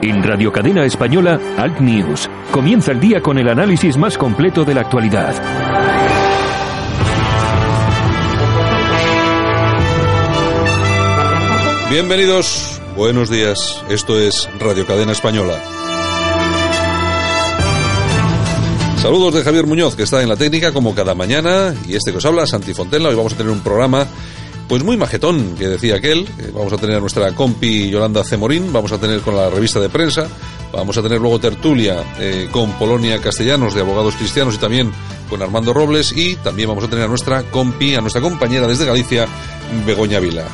En Radio Cadena Española, Alt News. Comienza el día con el análisis más completo de la actualidad. Bienvenidos, buenos días. Esto es Radio Cadena Española. Saludos de Javier Muñoz, que está en la técnica como cada mañana, y este que os habla, Santi Fontella. Hoy vamos a tener un programa pues muy majetón, que decía aquel. Vamos a tener a nuestra compi Yolanda Cemorín, vamos a tener con la revista de prensa, vamos a tener luego tertulia eh, con Polonia Castellanos de Abogados Cristianos y también con Armando Robles y también vamos a tener a nuestra compi, a nuestra compañera desde Galicia, Begoña Vila.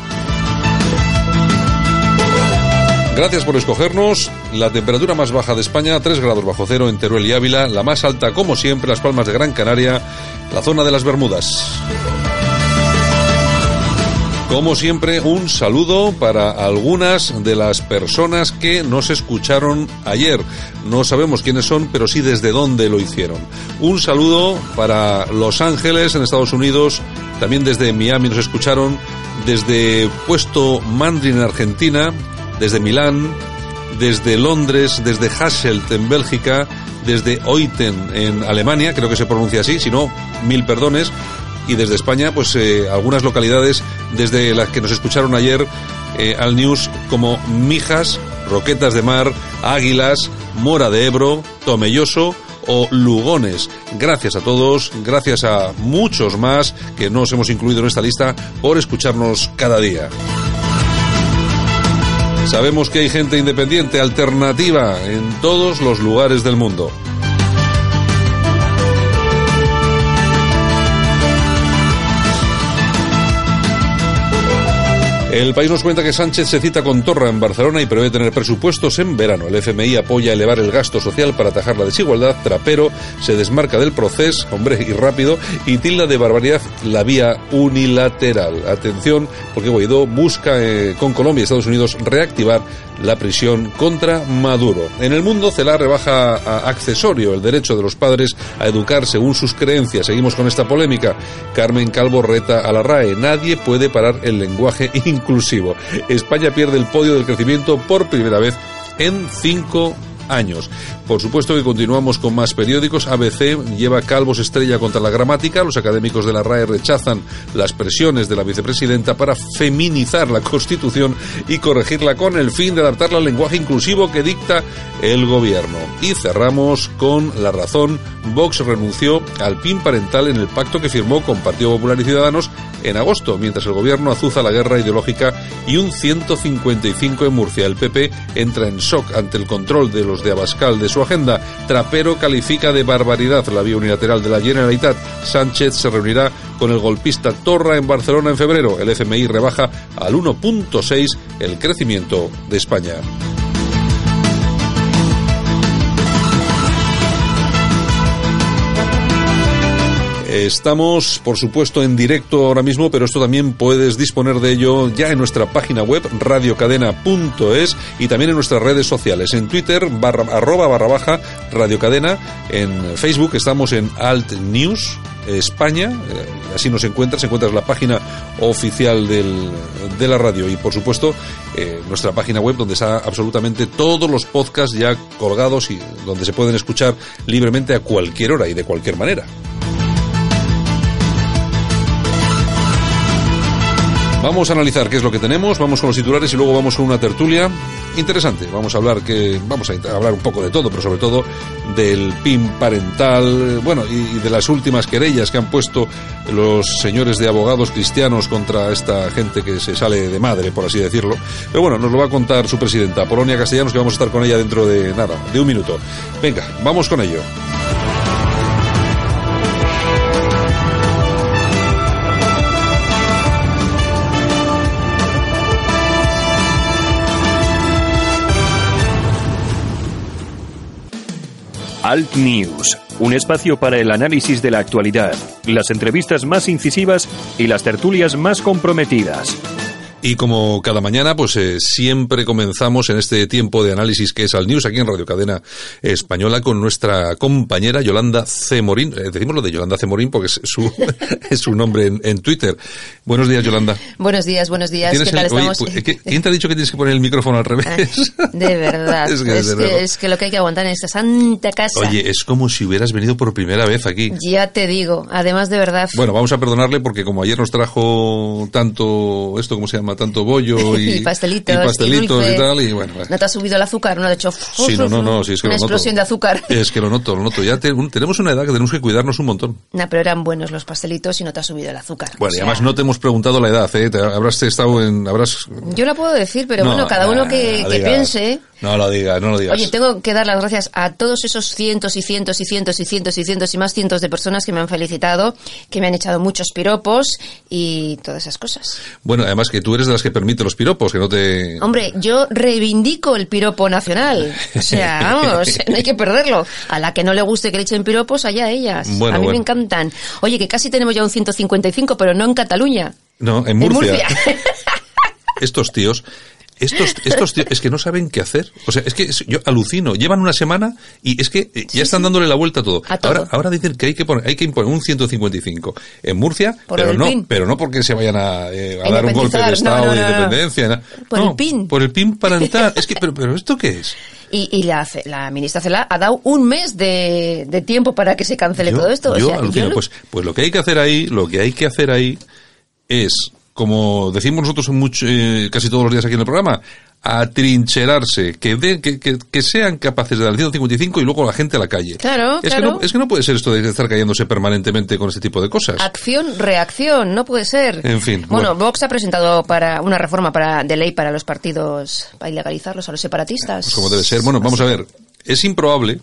Gracias por escogernos. La temperatura más baja de España, 3 grados bajo cero en Teruel y Ávila. La más alta, como siempre, Las Palmas de Gran Canaria, la zona de las Bermudas. Como siempre, un saludo para algunas de las personas que nos escucharon ayer. No sabemos quiénes son, pero sí desde dónde lo hicieron. Un saludo para Los Ángeles, en Estados Unidos. También desde Miami nos escucharon. Desde Puesto Mandri en Argentina. Desde Milán. Desde Londres. Desde Hasselt en Bélgica. Desde Oiten en Alemania, creo que se pronuncia así, si no, mil perdones y desde España, pues eh, algunas localidades desde las que nos escucharon ayer eh, al news como Mijas, Roquetas de Mar, Águilas, Mora de Ebro, Tomelloso o Lugones. Gracias a todos, gracias a muchos más que nos hemos incluido en esta lista por escucharnos cada día. Sabemos que hay gente independiente, alternativa, en todos los lugares del mundo. El país nos cuenta que Sánchez se cita con Torra en Barcelona y prevé tener presupuestos en verano. El FMI apoya elevar el gasto social para atajar la desigualdad. Trapero se desmarca del proceso, hombre, y rápido, y tilda de barbaridad la vía unilateral. Atención, porque Guaidó busca eh, con Colombia y Estados Unidos reactivar la prisión contra Maduro. En el mundo, Celar rebaja accesorio el derecho de los padres a educar según sus creencias. Seguimos con esta polémica. Carmen Calvo reta a la RAE. Nadie puede parar el lenguaje inclusivo. España pierde el podio del crecimiento por primera vez en cinco años. Por supuesto que continuamos con más periódicos. ABC lleva calvos estrella contra la gramática. Los académicos de la RAE rechazan las presiones de la vicepresidenta para feminizar la Constitución y corregirla con el fin de adaptarla al lenguaje inclusivo que dicta el gobierno. Y cerramos con la razón. Vox renunció al PIN parental en el pacto que firmó con Partido Popular y Ciudadanos en agosto, mientras el gobierno azuza la guerra ideológica y un 155 en Murcia. El PP entra en shock ante el control de los de Abascal de su agenda. Trapero califica de barbaridad la vía unilateral de la Generalitat. Sánchez se reunirá con el golpista Torra en Barcelona en febrero. El FMI rebaja al 1.6 el crecimiento de España. Estamos, por supuesto, en directo ahora mismo, pero esto también puedes disponer de ello ya en nuestra página web radiocadena.es y también en nuestras redes sociales. En Twitter, barra, arroba barra baja radiocadena. En Facebook estamos en Alt News. España, eh, así nos encuentras, encuentras la página oficial de la radio y por supuesto eh, nuestra página web donde está absolutamente todos los podcasts ya colgados y donde se pueden escuchar libremente a cualquier hora y de cualquier manera. Vamos a analizar qué es lo que tenemos, vamos con los titulares y luego vamos con una tertulia interesante. Vamos a hablar que vamos a hablar un poco de todo, pero sobre todo del PIN parental, bueno, y de las últimas querellas que han puesto los señores de abogados cristianos contra esta gente que se sale de madre, por así decirlo. Pero bueno, nos lo va a contar su presidenta, Polonia Castellanos, que vamos a estar con ella dentro de nada, de un minuto. Venga, vamos con ello. Alt News, un espacio para el análisis de la actualidad, las entrevistas más incisivas y las tertulias más comprometidas. Y como cada mañana, pues eh, siempre comenzamos en este tiempo de análisis que es al News aquí en Radio Cadena Española con nuestra compañera Yolanda C. Morín. Eh, decimos lo de Yolanda C. Morín porque es su, es su nombre en, en, Twitter. Buenos días, Yolanda. Buenos días, buenos días. ¿Qué tal el, estamos? Oye, pues, ¿Quién te ha dicho que tienes que poner el micrófono al revés? De verdad. es, que, es, que, es, que, lo que hay que aguantar en esta santa casa. Oye, es como si hubieras venido por primera vez aquí. Ya te digo, además de verdad. Bueno, vamos a perdonarle porque como ayer nos trajo tanto, esto, ¿cómo se llama? Tanto bollo y, y pastelitos, y, pastelitos y, y, tal y bueno, no te ha subido el azúcar no de hecho sí no no no sí, es que una lo explosión noto. de azúcar. Es que lo noto lo noto. Ya te, un, tenemos una edad que tenemos que cuidarnos un montón. No pero eran buenos los pastelitos y no te ha subido el azúcar bueno o sea... y además no te hemos preguntado la edad ¿eh? Te, habrás estado en habrás yo la puedo decir pero no, bueno cada uno que, que piense no lo digas no lo digas oye tengo que dar las gracias a todos esos cientos y cientos y cientos y cientos y cientos y más cientos de personas que me han felicitado que me han echado muchos piropos y todas esas cosas bueno además que tú eres de las que permite los piropos que no te Hombre, yo reivindico el piropo nacional. O sea, vamos, no hay que perderlo. A la que no le guste que le echen piropos, allá ellas. Bueno, a mí bueno. me encantan. Oye, que casi tenemos ya un 155, pero no en Cataluña. No, en Murcia. En Murcia. Estos tíos estos, estos tíos es que no saben qué hacer. O sea, es que yo alucino. Llevan una semana y es que ya Sí, están dándole la vuelta a todo. A todo. Ahora, ahora dicen que hay que poner, hay que imponer un 155 en Murcia, Por pero no, PIN. pero no porque se vayan a, eh, a dar un golpe de estado No, no, de no, independencia. Por el PIN. Por el PIN parental. es que, pero, pero ¿esto qué es? Y, y la, la ministra Cela ha dado un mes de, de tiempo para que se cancele Yo- todo esto. yo o sea, alucino. yo lo- Pues, pues lo que hay que hacer ahí, lo que hay que hacer ahí es, como decimos nosotros mucho, eh, casi todos los días aquí en el programa, atrincherarse, que, de- que, que, que sean capaces de dar el 155 y luego la gente a la calle. Claro, es claro. Que no, es que no puede ser esto de estar cayéndose permanentemente con este tipo de cosas. Acción, reacción, no puede ser. En fin, Bueno, bueno. Vox ha presentado para una reforma para, de ley para los partidos, para ilegalizarlos a los separatistas. Pues como debe ser. Bueno, vamos a ver. Es improbable,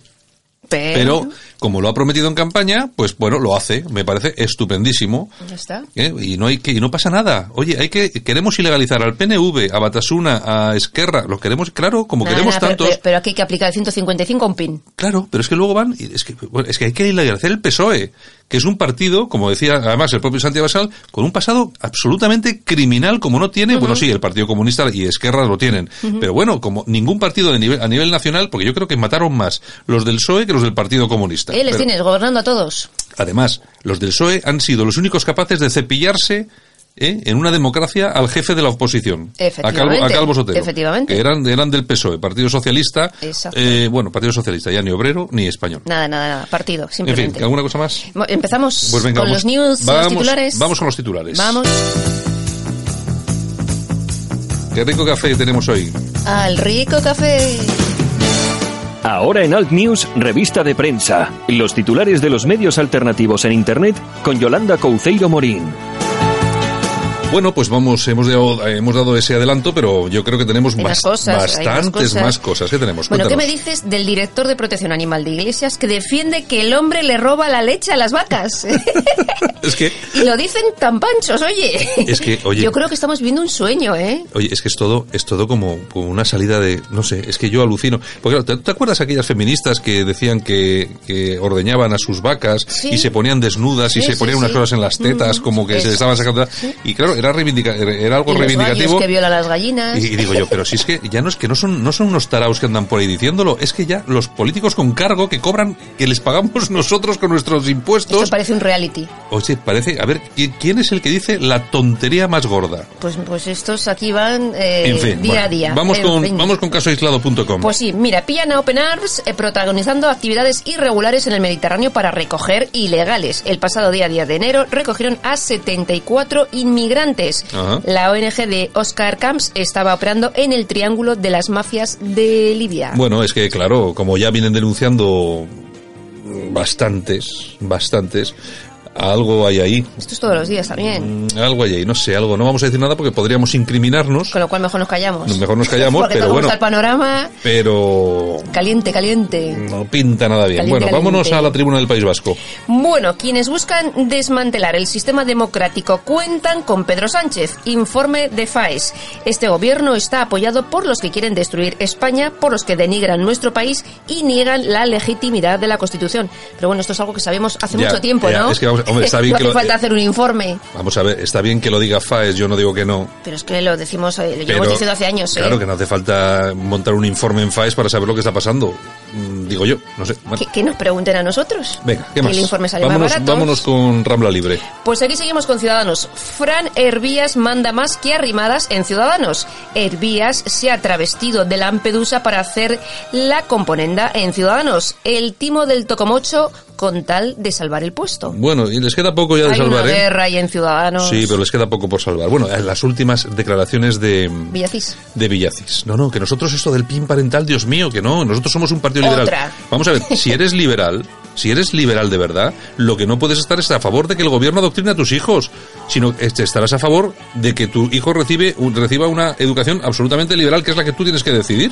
Pero, pero como lo ha prometido en campaña, pues bueno, lo hace. Me parece estupendísimo. ya está. ¿Eh? Y no hay que, y no pasa nada. Oye, hay que, queremos ilegalizar al PNV, a Batasuna, a Esquerra, lo queremos, claro, como queremos tantos. Pero, pero aquí hay que aplicar el 155 a un pin. Claro, pero es que luego van, es que, bueno, es que hay que ilegalizar el PSOE, que es un partido, como decía además el propio Santiago Basal, con un pasado absolutamente criminal como no tiene, bueno sí, el Partido Comunista y Esquerra lo tienen, pero bueno, como ningún partido de nivel, a nivel nacional, porque yo creo que mataron más los del PSOE que los del Partido Comunista. Eh, les Pero- tienes gobernando a todos. Además, los del PSOE han sido los únicos capaces de cepillarse ¿eh? en una democracia al jefe de la oposición, a Calvo, a Efectivamente, Calvo Sotelo, efectivamente. que eran, eran del PSOE, Partido Socialista, Exacto. eh, bueno, Partido Socialista, ya ni obrero ni español. Nada, nada, nada. Partido, En simplemente. fin, ¿alguna cosa más? Mo- Empezamos Pues venga, con vamos, los news, vamos, los titulares. Vamos con los titulares. Vamos Qué rico café tenemos hoy. al rico café. Ahora en Alt News, revista de prensa. Los titulares de los medios alternativos en Internet con Yolanda Couceiro Morín. Bueno, pues vamos, hemos dado, hemos dado ese adelanto, pero yo creo que tenemos más cosas, más bastantes cosas. más cosas. ¿Qué tenemos? Bueno, ¿qué me dices del director de protección animal de Iglesias que defiende que el hombre le roba la leche a las vacas? Es que, y lo dicen tan panchos, oye. Es que, oye- Yo creo que estamos viviendo un sueño, ¿eh? Oye, es que es todo, es todo como, como una salida de, no sé, es que yo alucino. Porque claro, ¿te, te acuerdas aquellas feministas que decían que, que ordeñaban a sus vacas Sí. y se ponían desnudas y se sí, ponían unas cosas en las tetas, Mm, como que se es- les estaban sacando? Y claro, era reivindica, era algo Y los reivindicativo. gallos que violan a las gallinas. Y, y digo yo, pero si es que ya no es que no son, no son unos taraos que andan por ahí diciéndolo, es que ya los políticos con cargo que cobran, que les pagamos nosotros con nuestros impuestos. Esto parece un reality. Oye, parece, a ver, ¿quién, es el que dice la tontería más gorda? Pues, pues estos aquí van eh, En fin, día bueno, a día. Vamos En con, fin. vamos con casoaislado.com. Pues sí, mira, pillan a Open Arms eh, protagonizando actividades irregulares en el Mediterráneo para recoger ilegales. El pasado día 10 de enero recogieron a 74 inmigrantes. Ajá. La ONG de Oscar Camps estaba operando en el triángulo de las mafias de Libia. Bueno, es que claro, como ya vienen denunciando bastantes, bastantes, Algo hay ahí. Esto es todos los días también. Mm, Algo hay ahí, no sé, algo. No vamos a decir nada porque podríamos incriminarnos. Con lo cual mejor nos callamos. Mejor nos callamos, Porque pero bueno. el panorama Pero caliente, caliente. no pinta nada bien. Caliente, bueno, vámonos a la tribuna del País Vasco. Bueno, quienes buscan desmantelar el sistema democrático cuentan con Pedro Sánchez. Informe de FAES. Este gobierno está apoyado por los que quieren destruir España, por los que denigran nuestro país y niegan la legitimidad de la Constitución. Pero bueno, esto es algo que sabemos hace Ya, mucho tiempo, ya, ¿no? es que vamos- hombre, está bien no que hace lo- falta hacer un informe. Vamos a ver, está bien que lo diga FAES, yo no digo que no. Pero es que lo decimos, eh, lo llevamos diciendo hace años, ¿eh? Claro que no hace falta montar un informe en FAES para saber lo que está pasando. Mm, Digo yo, no sé. Bueno, Que, que nos pregunten a nosotros. venga, ¿qué Que más? el informe sale vámonos, más barato. vámonos con Rambla Libre. Pues aquí seguimos con Ciudadanos. Fran Hervías manda más que arrimadas en Ciudadanos. Hervías se ha travestido de Lampedusa para hacer la componenda en Ciudadanos. El timo del Tocomocho con tal de salvar el puesto. Bueno, y les queda poco ya de Hay salvar, una ¿eh? guerra ahí en Ciudadanos. Sí, pero les queda poco por salvar. Bueno, en las últimas declaraciones de, Villacís. de Villacis. No, no, que nosotros esto del PIN parental, Dios mío, que no, nosotros somos un partido liberal. Vamos a ver, si eres liberal, si eres liberal de verdad, lo que no puedes estar es a favor de que el gobierno adoctrine a tus hijos, sino que estarás a favor de que tu hijo recibe, reciba una educación absolutamente liberal, que es la que tú tienes que decidir.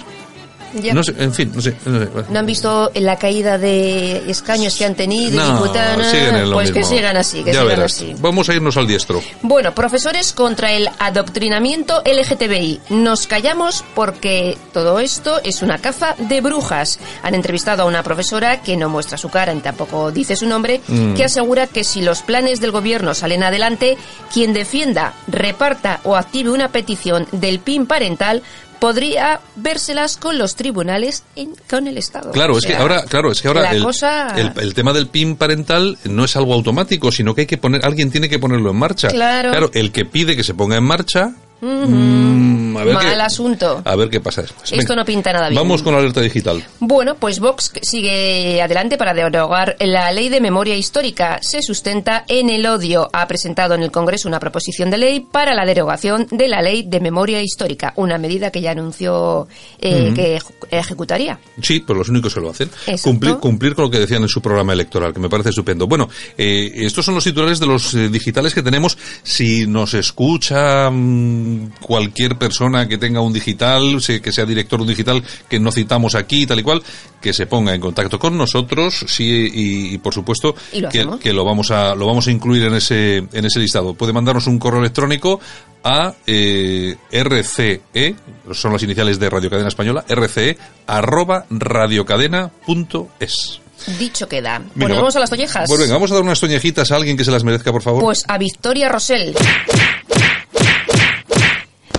Ya. No sé, en fin, no sé. no sé. ¿No han visto la caída de escaños que han tenido, No, diputadas? Pues que mismo. sigan así, que Ya sigan verás. así. Vamos a irnos al diestro. Bueno, profesores contra el adoctrinamiento LGTBI. Nos callamos porque todo esto es una caza de brujas. Han entrevistado a una profesora que no muestra su cara ni tampoco dice su nombre, Mm. que asegura que si los planes del gobierno salen adelante, quien defienda, reparta o active una petición del PIN parental podría vérselas con los tribunales en- con el Estado. Claro, O es que ahora, claro, es que ahora el, cosa- el, el tema del PIN parental no es algo automático, sino que hay que poner, alguien tiene que ponerlo en marcha. Claro. el que pide que se ponga en marcha. Mm, a ver Mal qué, asunto. A ver qué pasa después. Esto no pinta nada bien. Vamos con la alerta digital. Bueno, pues Vox sigue adelante para derogar la ley de memoria histórica. Se sustenta en el odio. Ha presentado en el Congreso una proposición de ley para la derogación de la ley de memoria histórica, una medida que ya anunció eh, que eje- ejecutaría. Sí, pues los únicos que lo hacen. Cumplir, cumplir con lo que decían en su programa electoral, que me parece estupendo. Bueno, eh, estos son los titulares de los eh, digitales que tenemos. Si nos escucha mm, cualquier persona que tenga un digital, que sea director de un digital, que no citamos aquí, tal y cual, que se ponga en contacto con nosotros, sí, y, y por supuesto Y lo que, lo vamos a lo vamos a incluir en ese en ese listado. Puede mandarnos un correo electrónico a eh, RCE, son las iniciales de Radio Cadena Española, RCE arroba radiocadena.es. Dicho queda. Venga, vamos a las tollejas. Pues venga, vamos a dar unas toñejitas a alguien que se las merezca, por favor. Pues a Victoria Rosell.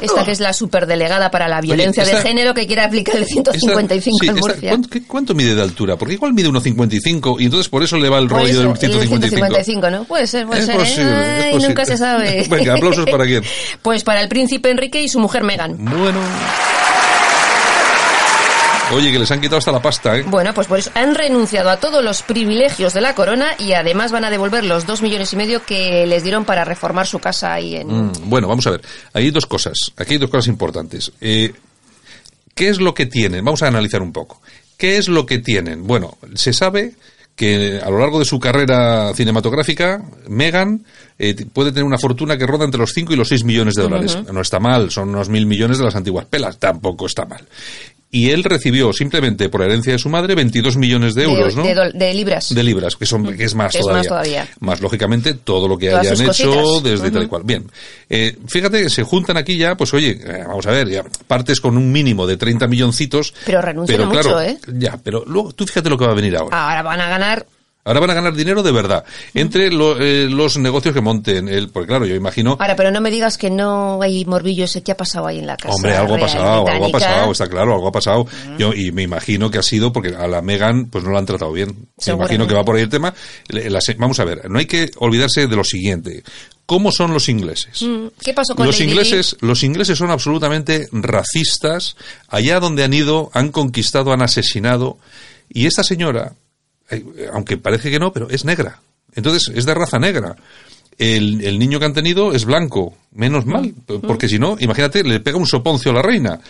Esta que es la superdelegada para la violencia esta- de género que quiere aplicar el Esta- 155 sí, en esta- Murcia. ¿cuánto, mide de altura? Porque igual mide 1,55 y entonces por eso le va el rollo del el 155. 155, ¿no? Puede ser, puede Es ser. ¿eh? posible, es Ay, nunca se sabe. Venga, aplausos para quién. Pues para el príncipe Enrique y su mujer Meghan. Bueno. Oye, que les han quitado hasta la pasta, ¿eh? Bueno, pues por eso han renunciado a todos los privilegios de la corona y además van a devolver los dos millones y medio que les dieron para reformar su casa ahí en... Mm, Bueno, vamos a ver. Hay dos cosas. Aquí hay dos cosas importantes. Eh, ¿Qué es lo que tienen? Vamos a analizar un poco. ¿Qué es lo que tienen? Bueno, se sabe que a lo largo de su carrera cinematográfica, Megan eh, puede tener una fortuna que ronda entre los 5 y los 6 millones de dólares. No está mal, son unos mil millones de las antiguas pelas, tampoco está mal. Y él recibió simplemente por herencia de su madre 22 millones de euros, ¿no? de libras. de libras, que son que es más todavía. más todavía. Más, lógicamente todo lo que Todas hayan hecho cositas. desde tal y cual. Bien, eh, fíjate que se juntan aquí ya, pues oye, eh, vamos a ver, ya partes con un mínimo de 30 milloncitos. Pero renuncian a claro, mucho, ¿eh? Ya, pero luego tú fíjate lo que va a venir ahora. Ahora van a ganar Ahora van a ganar dinero de verdad. Entre lo- eh, los negocios que monten, el, porque claro, yo imagino Ahora, pero no me digas que no hay morbillo ese que ha pasado ahí en la casa. Hombre, algo ha pasado, algo ha pasado, está claro, algo ha pasado. Yo, y me imagino que ha sido porque a la Megan pues no la han tratado bien. Me imagino que va por ahí el tema. Vamos a ver, no hay que olvidarse de lo siguiente. ¿Cómo son los ingleses? Mm, ¿Qué pasó con Los Lady ingleses, los ingleses son absolutamente racistas. Allá donde han ido, han conquistado, han asesinado. Y esta señora, aunque parece que no, pero es negra. Entonces, es de raza negra. El, el niño que han tenido es blanco. Menos mal. Porque si no, imagínate, le pega un soponcio a la reina.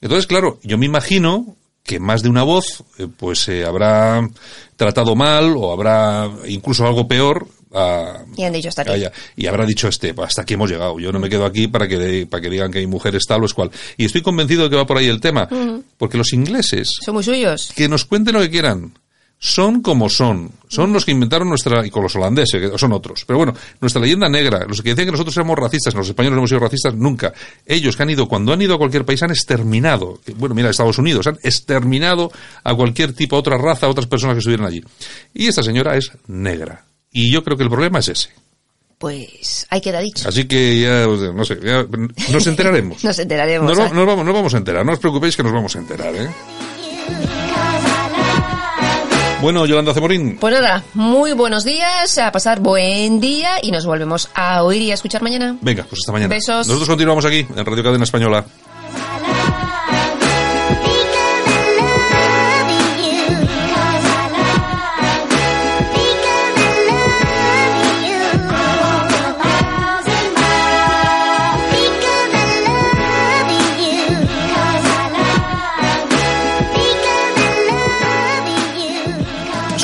Entonces, claro, yo me imagino que más de una voz, eh, pues se habrá tratado mal o habrá incluso algo peor y han dicho hasta aquí. y habrá dicho este, hasta aquí hemos llegado. Yo no me quedo aquí para que, para que digan que hay mujeres tal o es cual. Y estoy convencido de que va por ahí el tema. Porque los ingleses... Son muy suyos. Que nos cuenten lo que quieran son como son. Son los que inventaron nuestra, y con los holandeses, que son otros. Pero bueno, nuestra leyenda negra, los que decían que nosotros éramos racistas, los españoles no hemos sido racistas nunca. Ellos que han ido, cuando han ido a cualquier país, han exterminado, bueno, mira, Estados Unidos, han exterminado a cualquier tipo, a otra raza, a otras personas que estuvieran allí. Y esta señora es negra. Y yo creo que el problema es ese. Pues ahí queda dicho. Así que ya, no sé, nos enteraremos. nos enteraremos. Nos, nos, vamos, nos vamos a enterar, no os preocupéis que nos vamos a enterar, ¿eh? Bueno, Yolanda Cemorín. Pues nada, muy buenos días, a pasar buen día y nos volvemos a oír y a escuchar mañana. Venga, pues hasta mañana. Besos. Nosotros continuamos aquí en Radio Cadena Española.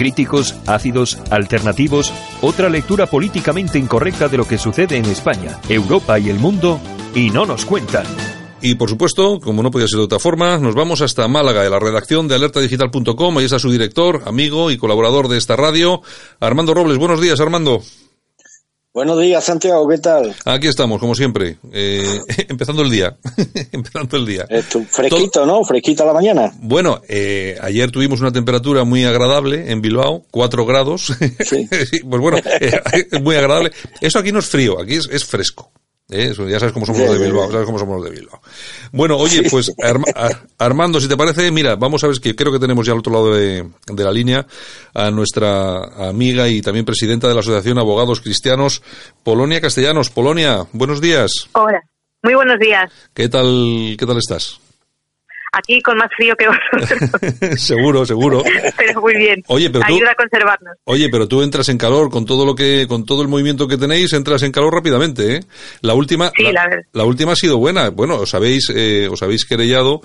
Críticos, ácidos, alternativos, otra lectura políticamente incorrecta de lo que sucede en España, Europa y el mundo y no nos cuentan. Y por supuesto, como no podía ser de otra forma, nos vamos hasta Málaga, de la redacción de alertadigital.com. Ahí está su director, amigo y colaborador de esta radio, Armando Robles. Buenos días, Armando. Buenos días, Santiago, ¿qué tal? Aquí estamos, como siempre, eh, empezando el día, empezando el día. fresquito, ¿no? Fresquito a la mañana. Bueno, eh, ayer tuvimos una temperatura muy agradable en Bilbao, 4 grados. Sí. pues bueno, eh, muy agradable. Eso aquí no es frío, aquí es fresco. ¿Eh? ya sabes cómo somos los de Bilbao, sabes cómo somos los de Bilbao. Bueno, oye, pues Armando, si te parece, mira, vamos a ver que creo que tenemos ya al otro lado de, la línea a nuestra amiga y también presidenta de la Asociación Abogados Cristianos, Polonia Castellanos. Polonia, buenos días. Hola, muy buenos días. ¿Qué tal, qué tal estás? Aquí con más frío que vosotros. seguro, seguro. pero muy bien. Oye, pero Ayuda a conservarnos. Oye, pero tú entras en calor con todo lo que, con todo el movimiento que tenéis, entras en calor rápidamente, ¿eh? La última, la, última ha sido buena. Bueno, os habéis, eh, os habéis querellado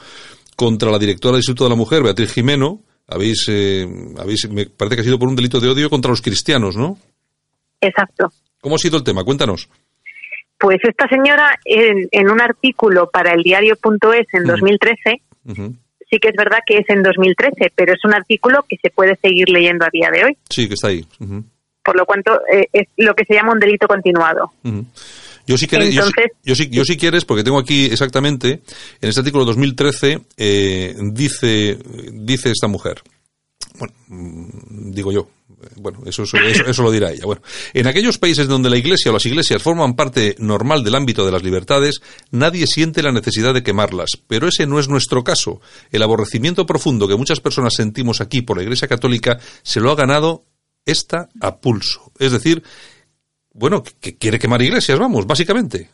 contra la directora del Instituto de la Mujer, Beatriz Jimeno. Habéis, eh, habéis, me parece que ha sido por un delito de odio contra los cristianos, ¿no? Exacto. ¿Cómo ha sido el tema? Cuéntanos. Pues esta señora, en, un artículo para el diario.es en 2013, Sí que es verdad que es en 2013, pero es un artículo que se puede seguir leyendo a día de hoy. Sí, que está ahí. Por lo cuanto, eh, es lo que se llama un delito continuado. Yo sí, quieres, yo, sí, yo sí quieres, porque tengo aquí exactamente, en este artículo 2013, eh, dice, dice esta mujer, bueno, mm, digo yo, bueno, eso, eso, lo dirá ella. Bueno, en aquellos países donde la Iglesia o las iglesias forman parte normal del ámbito de las libertades, nadie siente la necesidad de quemarlas. Pero ese no es nuestro caso. El aborrecimiento profundo que muchas personas sentimos aquí por la Iglesia Católica se lo ha ganado esta a pulso. Es decir, bueno, que quiere quemar iglesias, vamos, básicamente.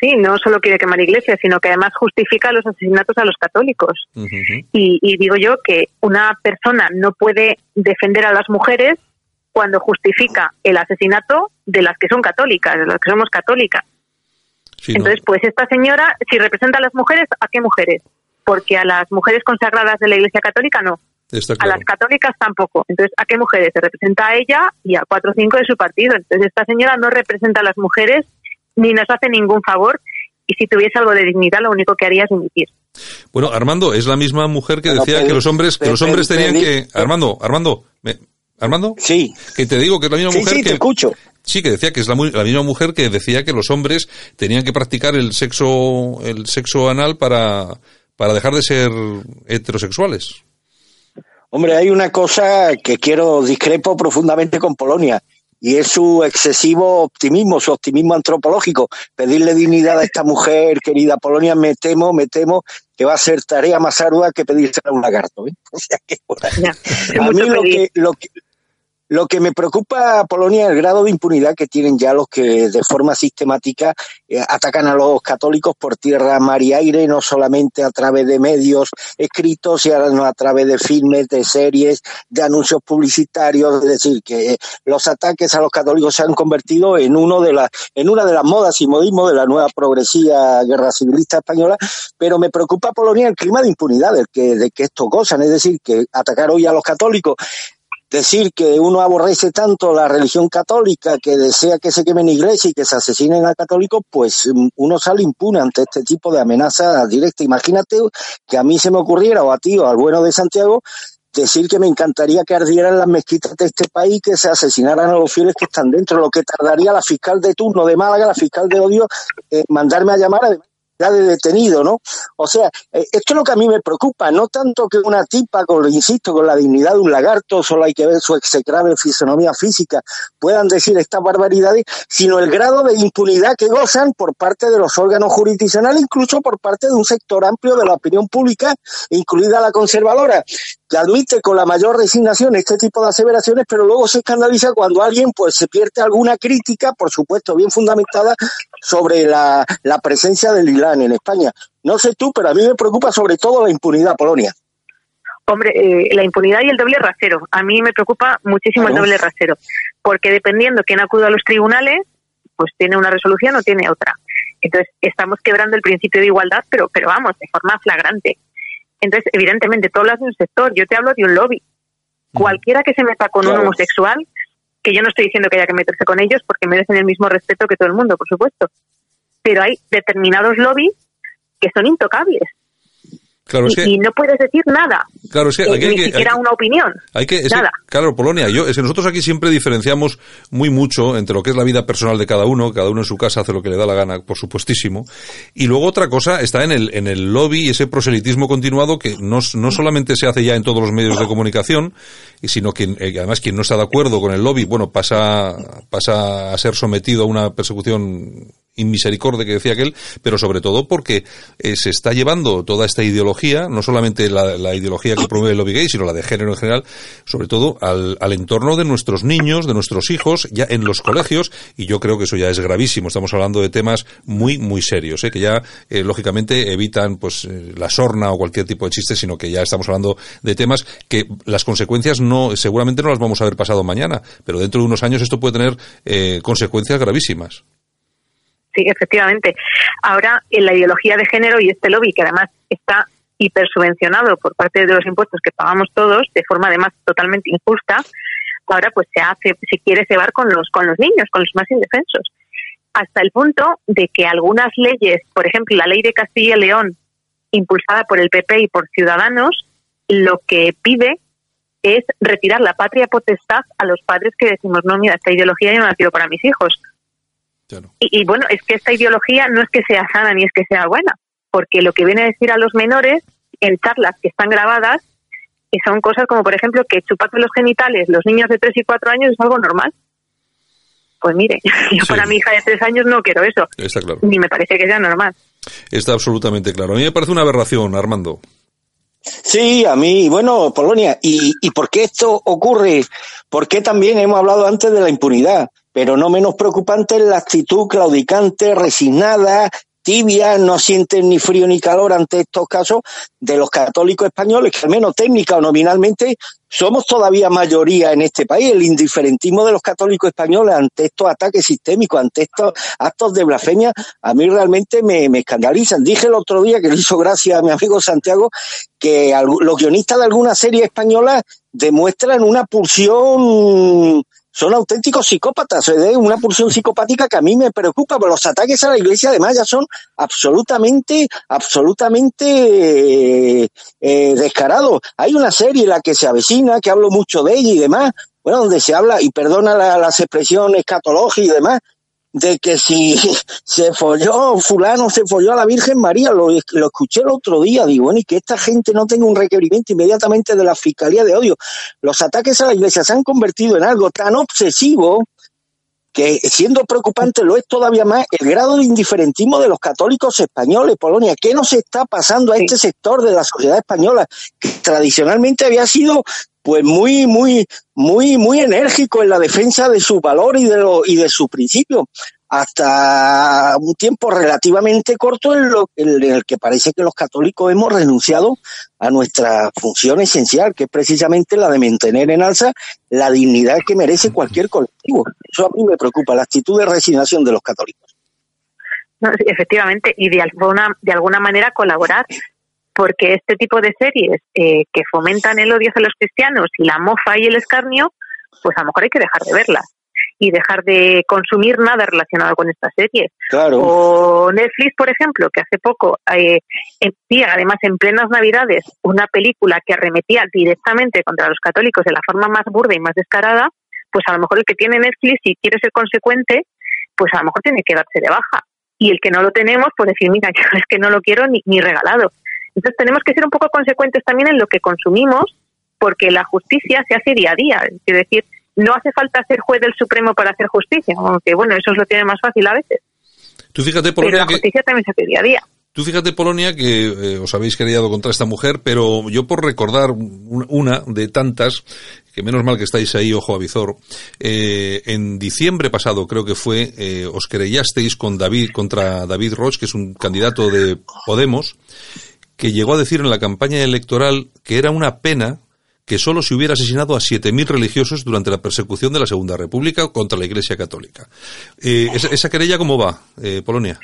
Sí, no solo quiere quemar iglesias, sino que además justifica los asesinatos a los católicos. y, digo yo que una persona no puede defender a las mujeres cuando justifica el asesinato de las que son católicas, de las que somos católicas. Entonces, pues esta señora, si representa a las mujeres, ¿a qué mujeres? Porque a las mujeres consagradas de la Iglesia Católica no. A las católicas tampoco. Entonces, ¿a qué mujeres? Se representa a ella y a cuatro o cinco de su partido. Entonces, esta señora no representa a las mujeres ni nos hace ningún favor y si tuviese algo de dignidad lo único que haría es emitir. Bueno, Armando, es la misma mujer que decía que los hombres que los hombres tenían que Armando, Armando, Armando, sí, que te digo que es la misma mujer sí, que te escucho. Sí, que decía que es la, la, misma mujer que decía que los hombres tenían que practicar el sexo el sexo anal para para dejar de ser heterosexuales. Hombre, hay una cosa que quiero discrepo profundamente con Polonia y es su excesivo optimismo, su optimismo antropológico. Pedirle dignidad a esta mujer, querida Polonia, me temo, me temo que va a ser tarea más ardua que pedirse a un lagarto. ¿eh? O sea que, a mí lo que, lo que, Lo que me preocupa, Polonia, es el grado de impunidad que tienen ya los que de forma sistemática eh, atacan a los católicos por tierra, mar y aire, no solamente a través de medios escritos, sino a través de filmes, de series, de anuncios publicitarios. Es decir, que los ataques a los católicos se han convertido en uno de las, en una de las modas y modismos de la nueva progresiva guerra civilista española. Pero me preocupa, Polonia, el clima de impunidad del que, de que esto gozan. Es decir, que atacar hoy a los católicos decir que uno aborrece tanto la religión católica que desea que se quemen iglesias y que se asesinen a católicos, pues mm, uno sale impune ante este tipo de amenaza directa. Imagínate que a mí se me ocurriera, o a ti, o al bueno de Santiago, decir que me encantaría que ardieran las mezquitas de este país, que se asesinaran a los fieles que están dentro, lo que tardaría la fiscal de turno de Málaga, la fiscal de odio, mandarme a llamar, además de detenido, ¿no? O sea, eh, esto es lo que a mí me preocupa, no tanto que una tipa, con, insisto, con la dignidad de un lagarto, solo hay que ver su execrable fisonomía física, puedan decir estas barbaridades, sino el grado de impunidad que gozan por parte de los órganos jurisdiccionales, incluso por parte de un sector amplio de la opinión pública, incluida la conservadora que admite con la mayor resignación este tipo de aseveraciones, pero luego se escandaliza cuando alguien pues se pierde alguna crítica, por supuesto bien fundamentada, sobre la, presencia del Islam en España. No sé tú, pero a mí me preocupa sobre todo la impunidad, Polonia. Hombre, eh, la impunidad y el doble rasero. A mí me preocupa muchísimo el doble rasero, porque dependiendo quién acuda a los tribunales, pues tiene una resolución o tiene otra. Entonces, estamos quebrando el principio de igualdad, pero, pero vamos, de forma flagrante. Entonces, evidentemente, todo hablas de un sector, yo te hablo de un lobby. Cualquiera que se meta con un homosexual, que yo no estoy diciendo que haya que meterse con ellos porque merecen el mismo respeto que todo el mundo, por supuesto, pero hay determinados lobbies que son intocables y, no puedes decir nada. Claro, es que eh, ni siquiera una opinión. Hay que, claro, Polonia, yo, es que nosotros aquí siempre diferenciamos muy mucho entre lo que es la vida personal de cada uno, cada uno en su casa hace lo que le da la gana, por supuestísimo, y luego otra cosa está en el, en el lobby y ese proselitismo continuado que no, no solamente se hace ya en todos los medios de comunicación, sino que eh, además quien no está de acuerdo con el lobby, bueno, pasa, pasa a ser sometido a una persecución inmisericordia que decía aquel, pero sobre todo porque eh, se está llevando toda esta ideología, no solamente la, ideología que promueve el lobby gay, sino la de género en general, sobre todo al, al, entorno de nuestros niños, de nuestros hijos, ya en los colegios, y yo creo que eso ya es gravísimo. Estamos hablando de temas muy, muy serios, ¿eh? que ya, eh, lógicamente, evitan pues la sorna o cualquier tipo de chiste, sino que ya estamos hablando de temas que las consecuencias no, seguramente no las vamos a ver pasado mañana, pero dentro de unos años esto puede tener consecuencias gravísimas. Sí, efectivamente. Ahora, en la ideología de género y este lobby, que además está hipersubvencionado por parte de los impuestos que pagamos todos, de forma además totalmente injusta, ahora pues se hace, se quiere cebar con los, con los niños, con los más indefensos. Hasta el punto de que algunas leyes, por ejemplo, la ley de Castilla y León, impulsada por el PP y por Ciudadanos, lo que pide es retirar la patria potestad a los padres que decimos, no, mira, esta ideología yo no la quiero para mis hijos. Y, bueno, es que esta ideología no es que sea sana ni es que sea buena, porque lo que viene a decir a los menores en charlas que están grabadas y son cosas como, por ejemplo, que chuparse los genitales los niños de 3 y 4 años es algo normal. Pues mire, yo para mi hija de 3 años no quiero eso. Está claro. Ni me parece que sea normal. Está absolutamente claro. A mí me parece una aberración, Armando. Sí, a mí, bueno, Polonia, ¿y, ¿y por qué esto ocurre? ¿Por qué también hemos hablado antes de la impunidad? Pero no menos preocupante es la actitud claudicante, resignada, tibia, no sienten ni frío ni calor ante estos casos de los católicos españoles, que al menos técnica o nominalmente somos todavía mayoría en este país. El indiferentismo de los católicos españoles ante estos ataques sistémicos, ante estos actos de blasfemia, a mí realmente me, me escandalizan. Dije el otro día, que le hizo gracia a mi amigo Santiago, que los guionistas de alguna serie española demuestran una pulsión son auténticos psicópatas, es una pulsión psicopática que a mí me preocupa, pero los ataques a la iglesia además ya son absolutamente, absolutamente eh, eh, descarados. Hay una serie en la que se avecina, que hablo mucho de ella y demás, bueno, donde se habla, y perdona las expresiones escatológicas y demás, de que si se folló, fulano se folló a la Virgen María, lo, lo escuché el otro día, digo, bueno, y que esta gente no tenga un requerimiento inmediatamente de la Fiscalía de Odio. Los ataques a la Iglesia se han convertido en algo tan obsesivo que siendo preocupante lo es todavía más el grado de indiferentismo de los católicos españoles, Polonia. ¿Qué nos está pasando a este sector de la sociedad española que tradicionalmente había sido pues muy, muy, muy, muy enérgico en la defensa de sus valores y de, lo, y de sus principios hasta un tiempo relativamente corto en, lo, en el que parece que los católicos hemos renunciado a nuestra función esencial, que es precisamente la de mantener en alza la dignidad que merece cualquier colectivo. Eso a mí me preocupa, la actitud de resignación de los católicos. efectivamente, y de alguna, de alguna manera colaborar, porque este tipo de series eh, que fomentan el odio hacia los cristianos y la mofa y el escarnio, pues a lo mejor hay que dejar de verlas y dejar de consumir nada relacionado con estas series. Claro. O Netflix, por ejemplo, que hace poco eh, además en plenas Navidades, una película que arremetía directamente contra los católicos de la forma más burda y más descarada, pues a lo mejor el que tiene Netflix y quiere ser consecuente, pues a lo mejor tiene que darse de baja. Y el que no lo tenemos, pues decir, mira, yo es que no lo quiero ni, ni regalado. Entonces tenemos que ser un poco consecuentes también en lo que consumimos, porque la justicia se hace día a día. Es decir, no hace falta ser juez del Supremo para hacer justicia, aunque bueno, eso es lo tiene más fácil a veces. Tú fíjate, Polonia, pero la justicia también se hace día a día. Tú fíjate, Polonia, que eh, os habéis querido contra esta mujer, pero yo por recordar una de tantas, que menos mal que estáis ahí, ojo a visor, eh, en diciembre pasado creo que fue, eh, os querellasteis con David, contra David Roch, que es un candidato de Podemos, que llegó a decir en la campaña electoral que era una pena que solo se hubiera asesinado a 7.000 religiosos durante la persecución de la Segunda República contra la Iglesia Católica. Eh, esa, querella cómo va, eh, Polonia?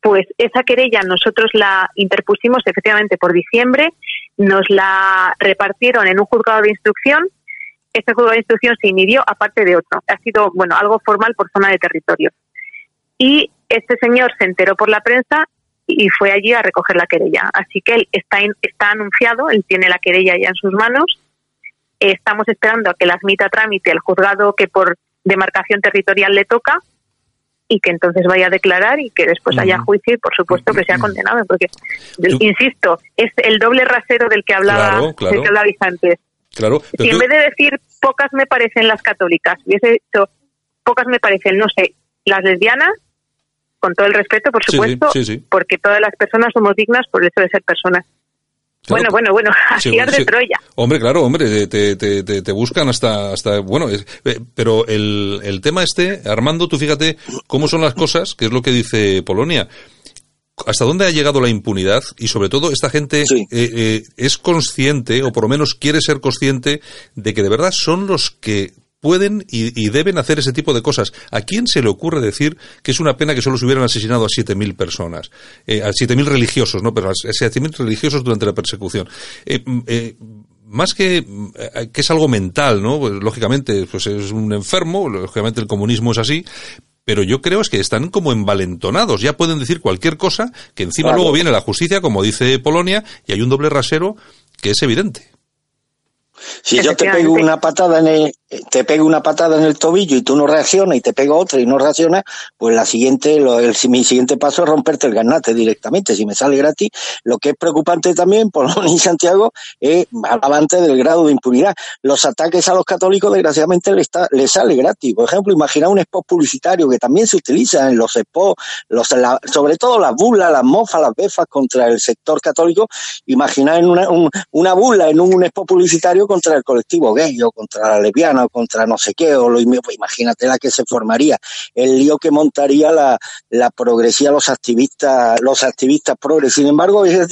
Pues esa querella nosotros la interpusimos efectivamente por diciembre, nos la repartieron en un juzgado de instrucción. Este juzgado de instrucción se inhibió aparte de otro. Ha sido, bueno, algo formal por zona de territorio. Y este señor se enteró por la prensa y fue allí a recoger la querella. Así que él está, está anunciado, él tiene la querella ya en sus manos. Estamos esperando a que la admita trámite el juzgado que por demarcación territorial le toca y que entonces vaya a declarar y que después haya juicio y por supuesto que sea condenado porque insisto es el doble rasero del que hablaba del que hablaba antes claro si en vez de decir pocas me parecen las católicas hubiese dicho pocas me parecen no sé las lesbianas con todo el respeto, por supuesto, porque todas las personas somos dignas por el hecho de ser personas. bueno, bueno, bueno, así de Troya. Hombre, claro, hombre, te, te, te, buscan hasta, hasta bueno, eh, pero el, el tema este, Armando, tú fíjate cómo son las cosas, que es lo que dice Polonia. ¿Hasta dónde ha llegado la impunidad? Y sobre todo, esta gente eh, eh, es consciente, o por lo menos quiere ser consciente, de que de verdad son los que pueden y, deben hacer ese tipo de cosas. ¿A quién se le ocurre decir que es una pena que solo se hubieran asesinado a 7.000 personas? Eh, a 7.000 religiosos, ¿no? Pero a 7.000 religiosos durante la persecución. Eh, eh, más que que es algo mental, ¿no? Pues, lógicamente, pues es un enfermo, lógicamente el comunismo es así, pero yo creo es que están como envalentonados, ya pueden decir cualquier cosa, que encima luego viene la justicia, como dice Polonia, y hay un doble rasero que es evidente. Si yo te pego una patada en el, te pego una patada en el tobillo y tú no reaccionas y te pego otra y no reaccionas, pues la siguiente, lo, el, mi siguiente paso es romperte el ganate directamente. Si me sale gratis, lo que es preocupante también, por lo menos Santiago, es avante del grado de impunidad. Los ataques a los católicos, desgraciadamente, les, está, les sale gratis. Por ejemplo, imagina un spot publicitario que también se utiliza en los spots, los, sobre todo las burlas, las mofas, las befas contra el sector católico. Imagina una, una burla en un, un spot publicitario contra el colectivo gay o contra la lesbiana contra no sé qué, o lo imagínate la que se formaría, el lío que montaría la, la progresía los activistas, los activistas progres. Sin embargo, es,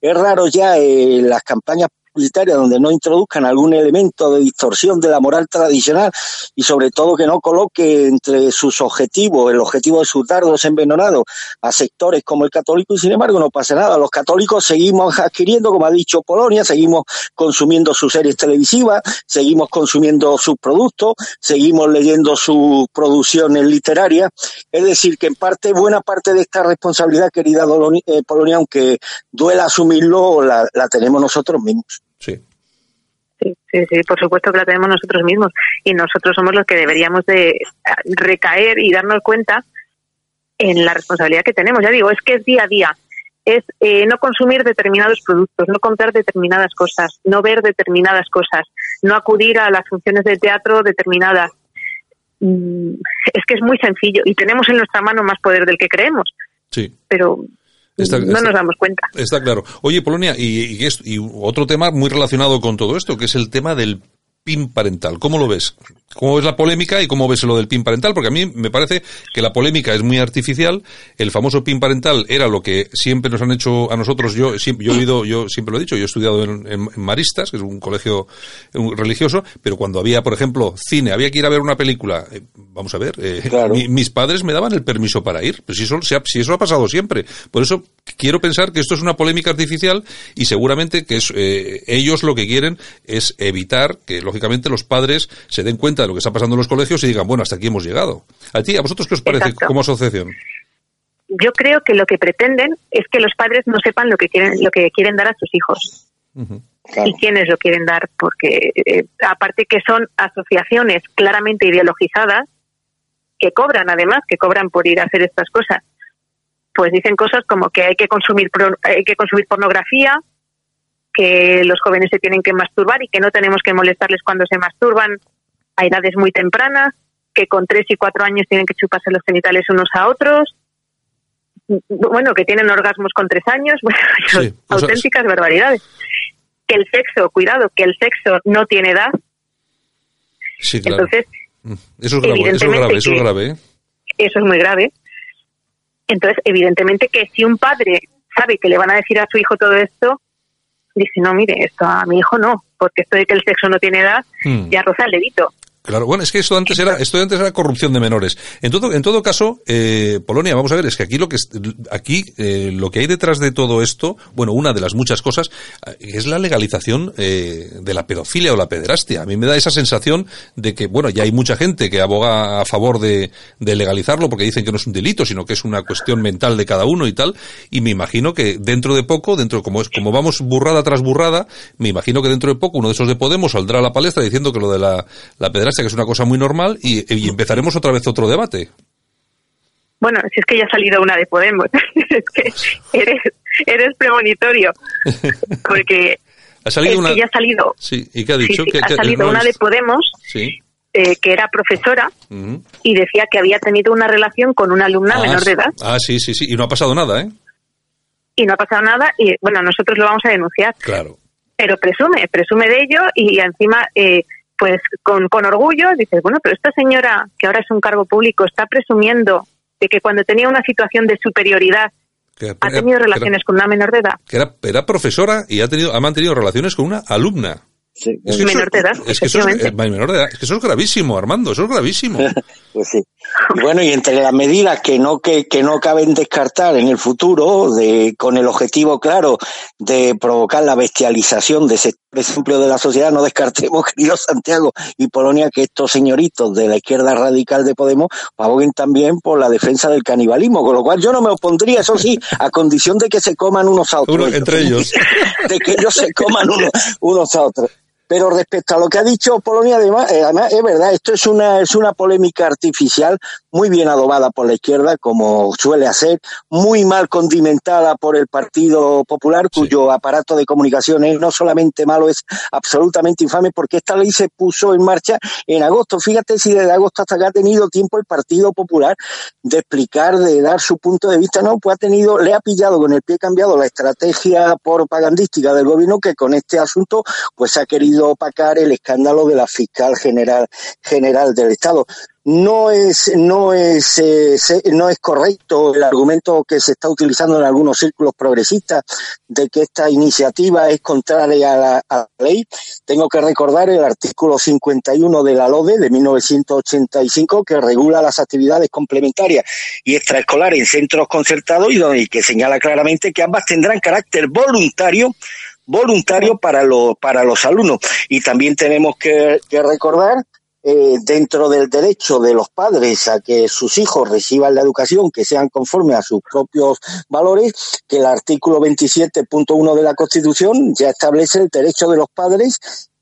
es raro ya eh, las campañas donde no introduzcan algún elemento de distorsión de la moral tradicional y sobre todo que no coloque entre sus objetivos, el objetivo de sus dardos envenenados a sectores como el católico y sin embargo no pasa nada. Los católicos seguimos adquiriendo, como ha dicho Polonia, seguimos consumiendo sus series televisivas, seguimos consumiendo sus productos, seguimos leyendo sus producciones literarias. Es decir, que en parte, buena parte de esta responsabilidad, querida eh, Polonia, aunque duela asumirlo, la, la tenemos nosotros mismos. Sí. Sí, sí, por supuesto que la tenemos nosotros mismos y nosotros somos los que deberíamos de recaer y darnos cuenta en la responsabilidad que tenemos. Ya digo, es que es día a día, es eh, no consumir determinados productos, no comprar determinadas cosas, no ver determinadas cosas, no acudir a las funciones de teatro determinadas. Mm, es que es muy sencillo y tenemos en nuestra mano más poder del que creemos. Sí. Pero no nos damos cuenta. Está claro. Oye, Polonia, y, y, otro tema muy relacionado con todo esto, que es el tema del PIN parental. ¿Cómo lo ves? ¿Cómo ves la polémica y cómo ves lo del PIN parental? Porque a mí me parece que la polémica es muy artificial. El famoso PIN parental era lo que siempre nos han hecho a nosotros. Yo, yo he oído, yo siempre lo he dicho, yo he estudiado en, Maristas, que es un colegio religioso, pero cuando había, por ejemplo, cine, había que ir a ver una película, eh, vamos a ver, eh, mis padres me daban el permiso para ir. Pero si eso, si eso ha pasado siempre. Por eso quiero pensar que esto es una polémica artificial y seguramente que es, eh, ellos lo que quieren es evitar que, lógicamente los padres se den cuenta de lo que está pasando en los colegios y digan, bueno, hasta aquí hemos llegado. ¿A ti, a vosotros qué os parece como asociación? Yo creo que lo que pretenden es que los padres no sepan lo que quieren, lo que quieren dar a sus hijos. Y quiénes lo quieren dar, porque eh, aparte que son asociaciones claramente ideologizadas, que cobran además, que cobran por ir a hacer estas cosas, pues dicen cosas como que hay que consumir hay que consumir pornografía, que los jóvenes se tienen que masturbar y que no tenemos que molestarles cuando se masturban a edades muy tempranas, que con tres y cuatro años tienen que chuparse los genitales unos a otros, bueno, que tienen orgasmos con tres años, bueno, auténticas barbaridades. Que el sexo, cuidado, que el sexo no tiene edad. Sí, claro. Entonces, mm, eso es grave, eso es grave, eso es grave. ¿eh? Eso es muy grave. Entonces, evidentemente que si un padre sabe que le van a decir a su hijo todo esto, dice, no, mire, esto a mi hijo no, porque esto de que el sexo no tiene edad hmm. ya roza el dedito. Claro, bueno, es que esto antes era, esto antes era corrupción de menores. En todo, en todo caso, eh, Polonia, vamos a ver, es que aquí lo que aquí eh, lo que hay detrás de todo esto, bueno, una de las muchas cosas eh, es la legalización eh, de la pedofilia o la pederastia. A mí me da esa sensación de que, bueno, ya hay mucha gente que aboga a favor de, de legalizarlo porque dicen que no es un delito, sino que es una cuestión mental de cada uno y tal. Y me imagino que dentro de poco, dentro como es como vamos burrada tras burrada, me imagino que dentro de poco uno de esos de Podemos saldrá a la palestra diciendo que lo de la, la pederastia que es una cosa muy normal, y, empezaremos otra vez otro debate. Bueno, si es que ya ha salido una de Podemos, es que eres, eres premonitorio, porque ha salido una... ya ha salido. Sí, ¿y qué ha dicho? ha salido una de Podemos eh, que era profesora y decía que había tenido una relación con una alumna ah, menor de edad. Ah, sí, sí, sí, y no ha pasado nada, ¿eh? Y no ha pasado nada y, bueno, nosotros lo vamos a denunciar. Claro. Pero presume, presume de ello y encima... Eh, pues con, con orgullo dices, bueno, pero esta señora, que ahora es un cargo público, está presumiendo de que cuando tenía una situación de superioridad ha tenido relaciones con una menor de edad. Que era, era profesora y ha, tenido, ha mantenido relaciones con una alumna es menor de edad. Es que, eso es, menor de edad. Es que eso es gravísimo, Armando, eso es gravísimo. pues sí. Y bueno, y entre las medidas que no, que, que no caben descartar en el futuro, de, con el objetivo claro de provocar la bestialización de ese ejemplo de la sociedad, no descartemos, querido Santiago y Polonia, que estos señoritos de la izquierda radical de Podemos paguen también por la defensa del canibalismo, con lo cual yo no me opondría, eso sí, a condición de que se coman unos a otros. entre ellos. de que ellos se coman unos, unos a otros. Pero respecto a lo que ha dicho Polonia, además, eh, además, es verdad, esto es una, es una polémica artificial muy bien adobada por la izquierda, como suele hacer, muy mal condimentada por el Partido Popular, cuyo aparato de comunicación es no solamente malo, es absolutamente infame, porque esta ley se puso en marcha en agosto. Fíjate si desde agosto hasta acá ha tenido tiempo el Partido Popular de explicar, de dar su punto de vista, no, pues ha tenido, le ha pillado con el pie cambiado la estrategia propagandística del gobierno que con este asunto pues ha querido opacar el escándalo de la fiscal general general del Estado. No es no es eh, no es correcto el argumento que se está utilizando en algunos círculos progresistas de que esta iniciativa es contraria a la, ley. Tengo que recordar el artículo 51 de la LODE de 1985 que regula las actividades complementarias y extraescolares en centros concertados y, donde, que señala claramente que ambas tendrán carácter voluntario voluntario para, los para los alumnos. Y también tenemos que, recordar eh, dentro del derecho de los padres a que sus hijos reciban la educación que sean conforme a sus propios valores, que el artículo 27.1 de la Constitución ya establece el derecho de los padres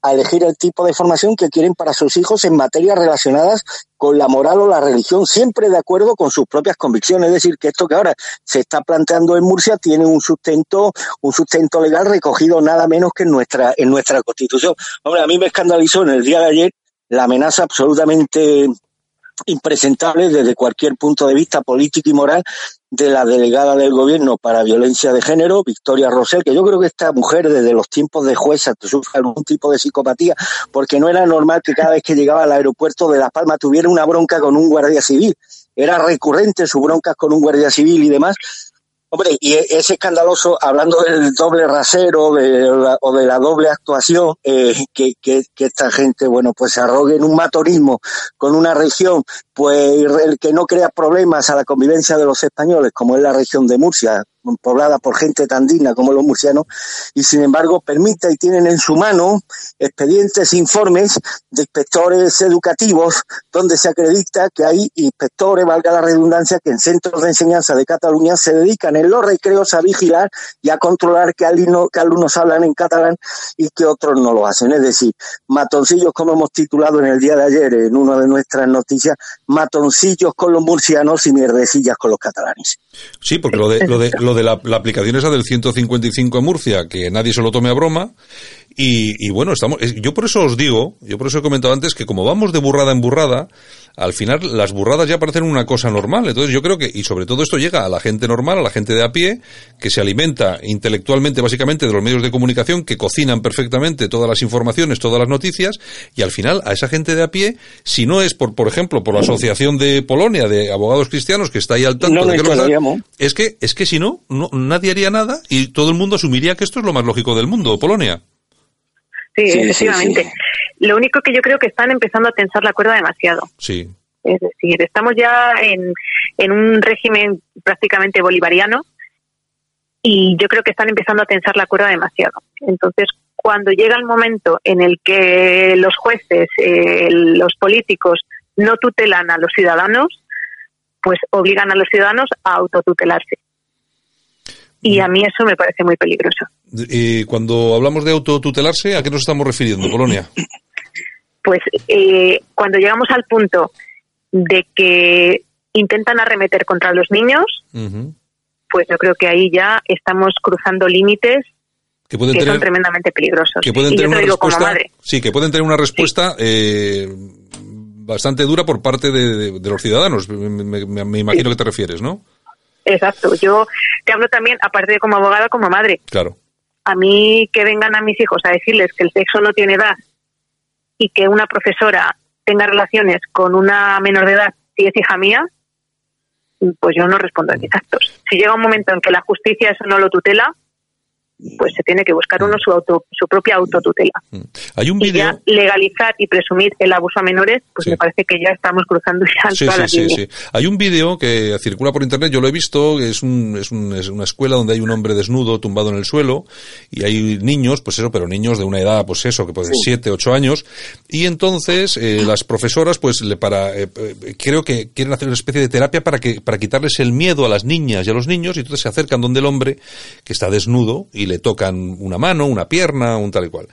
a elegir el tipo de formación que quieren para sus hijos en materias relacionadas con la moral o la religión, siempre de acuerdo con sus propias convicciones. Es decir, que esto que ahora se está planteando en Murcia tiene un sustento, un sustento legal recogido nada menos que en nuestra, en nuestra constitución. Hombre, a mí me escandalizó en el día de ayer la amenaza absolutamente impresentable desde cualquier punto de vista político y moral de la delegada del gobierno para violencia de género, Victoria Rosell, que yo creo que esta mujer desde los tiempos de jueza sufre algún tipo de psicopatía, porque no era normal que cada vez que llegaba al aeropuerto de Las Palmas tuviera una bronca con un guardia civil. Era recurrente su broncas con un guardia civil y demás, Hombre, y e-, es escandaloso, hablando del doble rasero de o de la doble actuación, eh, que, esta gente, bueno, pues se arrogue en un matorismo con una región, pues el que no crea problemas a la convivencia de los españoles, como es la región de Murcia, poblada por gente tan digna como los murcianos, y sin embargo permite y tienen en su mano expedientes, informes de inspectores educativos donde se acredita que hay inspectores, valga la redundancia, que en centros de enseñanza de Cataluña se dedican en los recreos a vigilar y a controlar que alumnos, que alumnos hablan en catalán y que otros no lo hacen. Es decir, matoncillos como hemos titulado en el día de ayer en una de nuestras noticias, matoncillos con los murcianos y mierdecillas con los catalanes. Sí, porque lo de, lo de, lo de la, la, aplicación esa del 155 en Murcia, que nadie se lo tome a broma, y, y, bueno, estamos, yo por eso os digo, yo por eso he comentado antes que como vamos de burrada en burrada, al final las burradas ya parecen una cosa normal. Entonces yo creo que, y sobre todo esto llega a la gente normal, a la gente de a pie, que se alimenta intelectualmente básicamente de los medios de comunicación, que cocinan perfectamente todas las informaciones, todas las noticias, y al final a esa gente de a pie, si no es por, por ejemplo, por la Asociación de Polonia de Abogados Cristianos, que está ahí al tanto de que lo es que, es que si no, no, nadie haría nada y todo el mundo asumiría que esto es lo más lógico del mundo, Polonia. Sí, efectivamente. Lo único que yo creo que están empezando a tensar la cuerda demasiado. Sí. Es decir, estamos ya en, en un régimen prácticamente bolivariano y yo creo que están empezando a tensar la cuerda demasiado. Entonces, cuando llega el momento en el que los jueces, eh, los políticos no tutelan a los ciudadanos, pues obligan a los ciudadanos a autotutelarse. Y a mí eso me parece muy peligroso. Y cuando hablamos de autotutelarse, ¿a qué nos estamos refiriendo, Polonia? Pues eh, cuando llegamos al punto de que intentan arremeter contra los niños, pues yo creo que ahí ya estamos cruzando límites que, pueden son tremendamente peligrosos. Que pueden tener una respuesta, Sí, que pueden tener una respuesta eh, bastante dura por parte de, los ciudadanos. Me, imagino que te refieres, ¿no? Exacto. Yo te hablo también, aparte de como abogada, como madre. Claro. A mí que vengan a mis hijos a decirles que el sexo no tiene edad y que una profesora tenga relaciones con una menor de edad si es hija mía, pues yo no respondo a mis actos. Si llega un momento en que la justicia eso no lo tutela, pues se tiene que buscar uno su auto, su propia autotutela. Mm. Hay un video... Y legalizar y presumir el abuso a menores, pues me parece que ya estamos cruzando ya sí, sí, sí, Hay un vídeo que circula por internet, yo lo he visto, es, un, es, un, es, una escuela donde hay un hombre desnudo tumbado en el suelo y hay niños, pues eso, pero niños de una edad, pues eso, que pueden ser 7, 8 años, y entonces eh, las profesoras, pues le para, eh, eh, creo que quieren hacer una especie de terapia para que para quitarles el miedo a las niñas y a los niños, y entonces se acercan donde el hombre que está desnudo y le tocan una mano, una pierna, un tal y cual.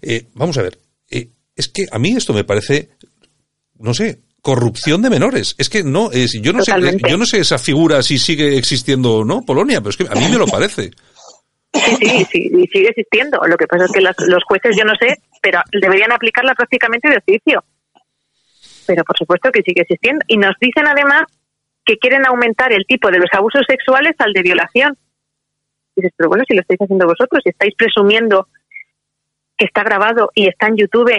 Eh, vamos a ver, eh, es que a mí esto me parece, no sé, corrupción de menores. Es que no, es, yo no sé, yo no sé esa figura si sigue existiendo o no, Polonia, pero es que a mí me lo parece. Sí, sí, sí, sigue existiendo. Lo que pasa es que los jueces, yo no sé, pero deberían aplicarla prácticamente de oficio. Pero por supuesto que sigue existiendo. Y nos dicen además que quieren aumentar el tipo de los abusos sexuales al de violación dices, pero bueno, si lo estáis haciendo vosotros, si estáis presumiendo que está grabado y está en YouTube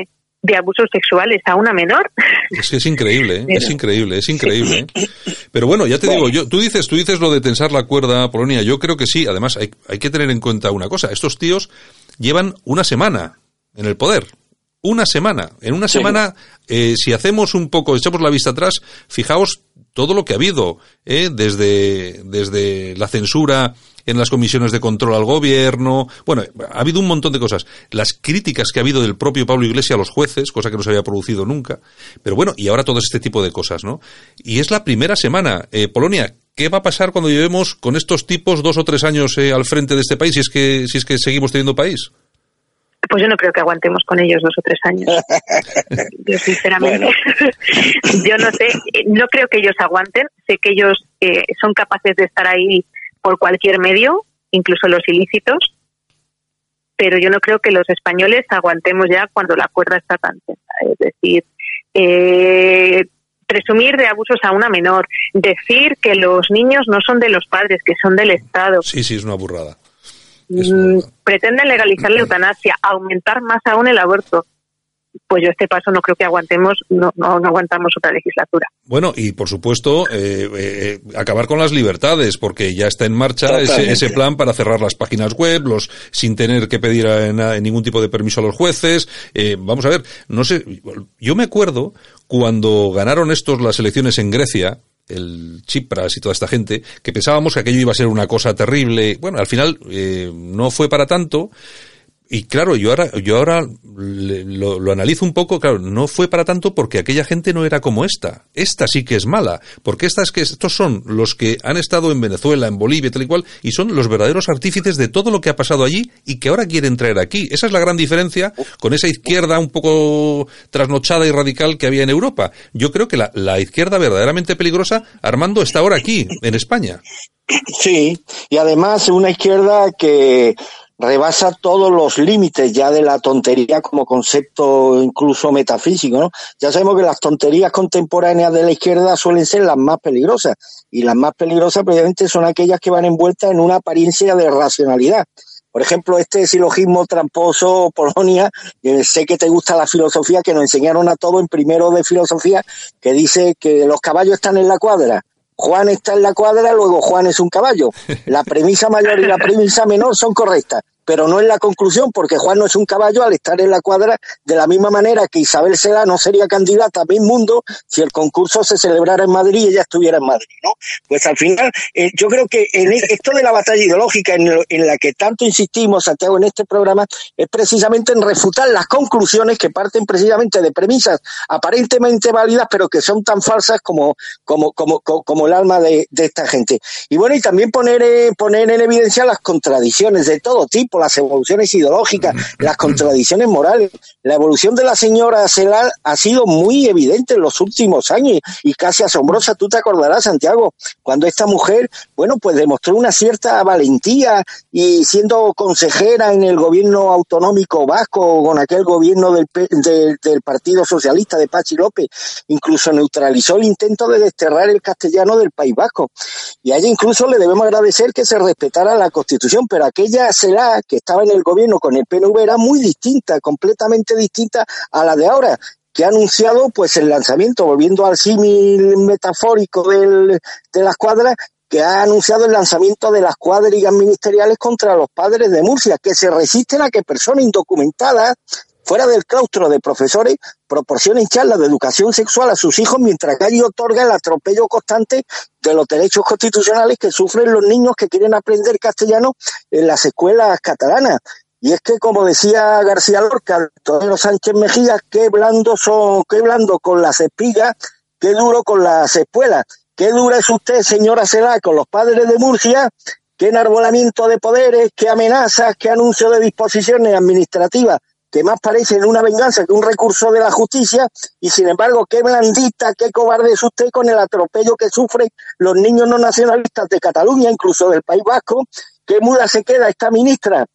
de abusos sexuales a una menor. Es que es increíble, ¿eh? es increíble, es increíble. ¿eh? Pero bueno, ya te digo, yo, tú dices, tú dices lo de tensar la cuerda, Polonia. Yo creo que sí. Además, hay, hay que tener en cuenta una cosa. Estos tíos llevan una semana en el poder. Una semana. En una semana, eh, si hacemos un poco, echamos la vista atrás, fijaos todo lo que ha habido, ¿eh? desde, desde la censura en las comisiones de control al gobierno. Bueno, ha habido un montón de cosas. Las críticas que ha habido del propio Pablo Iglesias a los jueces, cosa que no se había producido nunca. Pero bueno, y ahora todo este tipo de cosas, ¿no? Y es la primera semana. Eh, Polonia, ¿qué va a pasar cuando llevemos con estos tipos dos o tres años eh, al frente de este país si es que, si es que seguimos teniendo país? Pues yo no creo que aguantemos con ellos dos o tres años. yo sinceramente, yo no sé, no creo que ellos aguanten. Sé que ellos eh, son capaces de estar ahí por cualquier medio, incluso los ilícitos, pero yo no creo que los españoles aguantemos ya cuando la cuerda está tan tensa. Es decir, eh, presumir de abusos a una menor, decir que los niños no son de los padres, que son del Estado. Sí, sí, es una burrada. Mm, pretenden legalizar la eutanasia, aumentar más aún el aborto pues yo este paso no creo que aguantemos, no, no, aguantamos otra legislatura. Bueno, y por supuesto, eh, eh, acabar con las libertades, porque ya está en marcha ese, plan para cerrar las páginas web, los sin tener que pedir ningún tipo de permiso a los jueces. Eh, vamos a ver, no sé, yo me acuerdo cuando ganaron estos las elecciones en Grecia, el Chipras y toda esta gente, que pensábamos que aquello iba a ser una cosa terrible. Bueno, al final no fue para tanto. Y claro, yo ahora, yo ahora lo, analizo un poco, claro, no fue para tanto porque aquella gente no era como esta. Esta sí que es mala, porque estas que estos son los que han estado en Venezuela, en Bolivia, tal y cual, y son los verdaderos artífices de todo lo que ha pasado allí y que ahora quieren traer aquí. Esa es la gran diferencia con esa izquierda un poco trasnochada y radical que había en Europa. Yo creo que la, la izquierda verdaderamente peligrosa, Armando, está ahora aquí, en España. Sí, y además una izquierda que rebasa todos los límites ya de la tontería como concepto incluso metafísico, ¿no? Ya sabemos que las tonterías contemporáneas de la izquierda suelen ser las más peligrosas y las más peligrosas precisamente son aquellas que van envueltas en una apariencia de racionalidad. Por ejemplo, este silogismo tramposo, Polonia, sé que te gusta la filosofía, que nos enseñaron a todos en primero de filosofía, que dice que los caballos están en la cuadra Juan está en la cuadra, luego Juan es un caballo. La premisa mayor y la premisa menor son correctas pero no en la conclusión, porque Juan no es un caballo al estar en la cuadra, de la misma manera que Isabel Seda no sería candidata a mi mundo si el concurso se celebrara en Madrid y ella estuviera en Madrid, ¿no? Pues al final, eh, yo creo que en e, esto de la batalla ideológica en, en, la que tanto insistimos, Santiago, en este programa, es precisamente en refutar las conclusiones que parten precisamente de premisas aparentemente válidas, pero que son tan falsas como, como, como, como, el alma de, de, esta gente. Y bueno, y también poner, eh, poner en evidencia las contradicciones de todo tipo las evoluciones ideológicas, las contradicciones morales. La evolución de la señora Celal ha sido muy evidente en los últimos años y casi asombrosa. Tú te acordarás, Santiago, cuando esta mujer, bueno, pues demostró una cierta valentía y siendo consejera en el gobierno autonómico vasco con aquel gobierno del, del Partido Socialista de Pachi López, incluso neutralizó el intento de desterrar el castellano del País Vasco. Y a ella incluso le debemos agradecer que se respetara la Constitución, pero aquella Celal que estaba en el gobierno con el PNV era muy distinta, completamente distinta a la de ahora que ha anunciado pues el lanzamiento, volviendo al símil metafórico del, de las cuadras, que ha anunciado el lanzamiento de las cuadrigas ministeriales contra los padres de Murcia, que se resisten a que personas indocumentadas fuera del claustro de profesores proporcionen charlas de educación sexual a sus hijos mientras que allí otorga el atropello constante de los derechos constitucionales que sufren los niños que quieren aprender castellano en las escuelas catalanas. Y es que, como decía García Lorca, Antonio Sánchez Mejía, qué blando son, qué blando con las espigas, qué duro con las espuelas. Qué dura es usted, señora Celá, con los padres de Murcia, qué enarbolamiento de poderes, qué amenazas, qué anuncio de disposiciones administrativas que más parecen una venganza que un recurso de la justicia, y sin embargo, qué blandita, qué cobarde es usted con el atropello que sufren los niños no nacionalistas de Cataluña, incluso del País Vasco, qué muda se queda esta ministra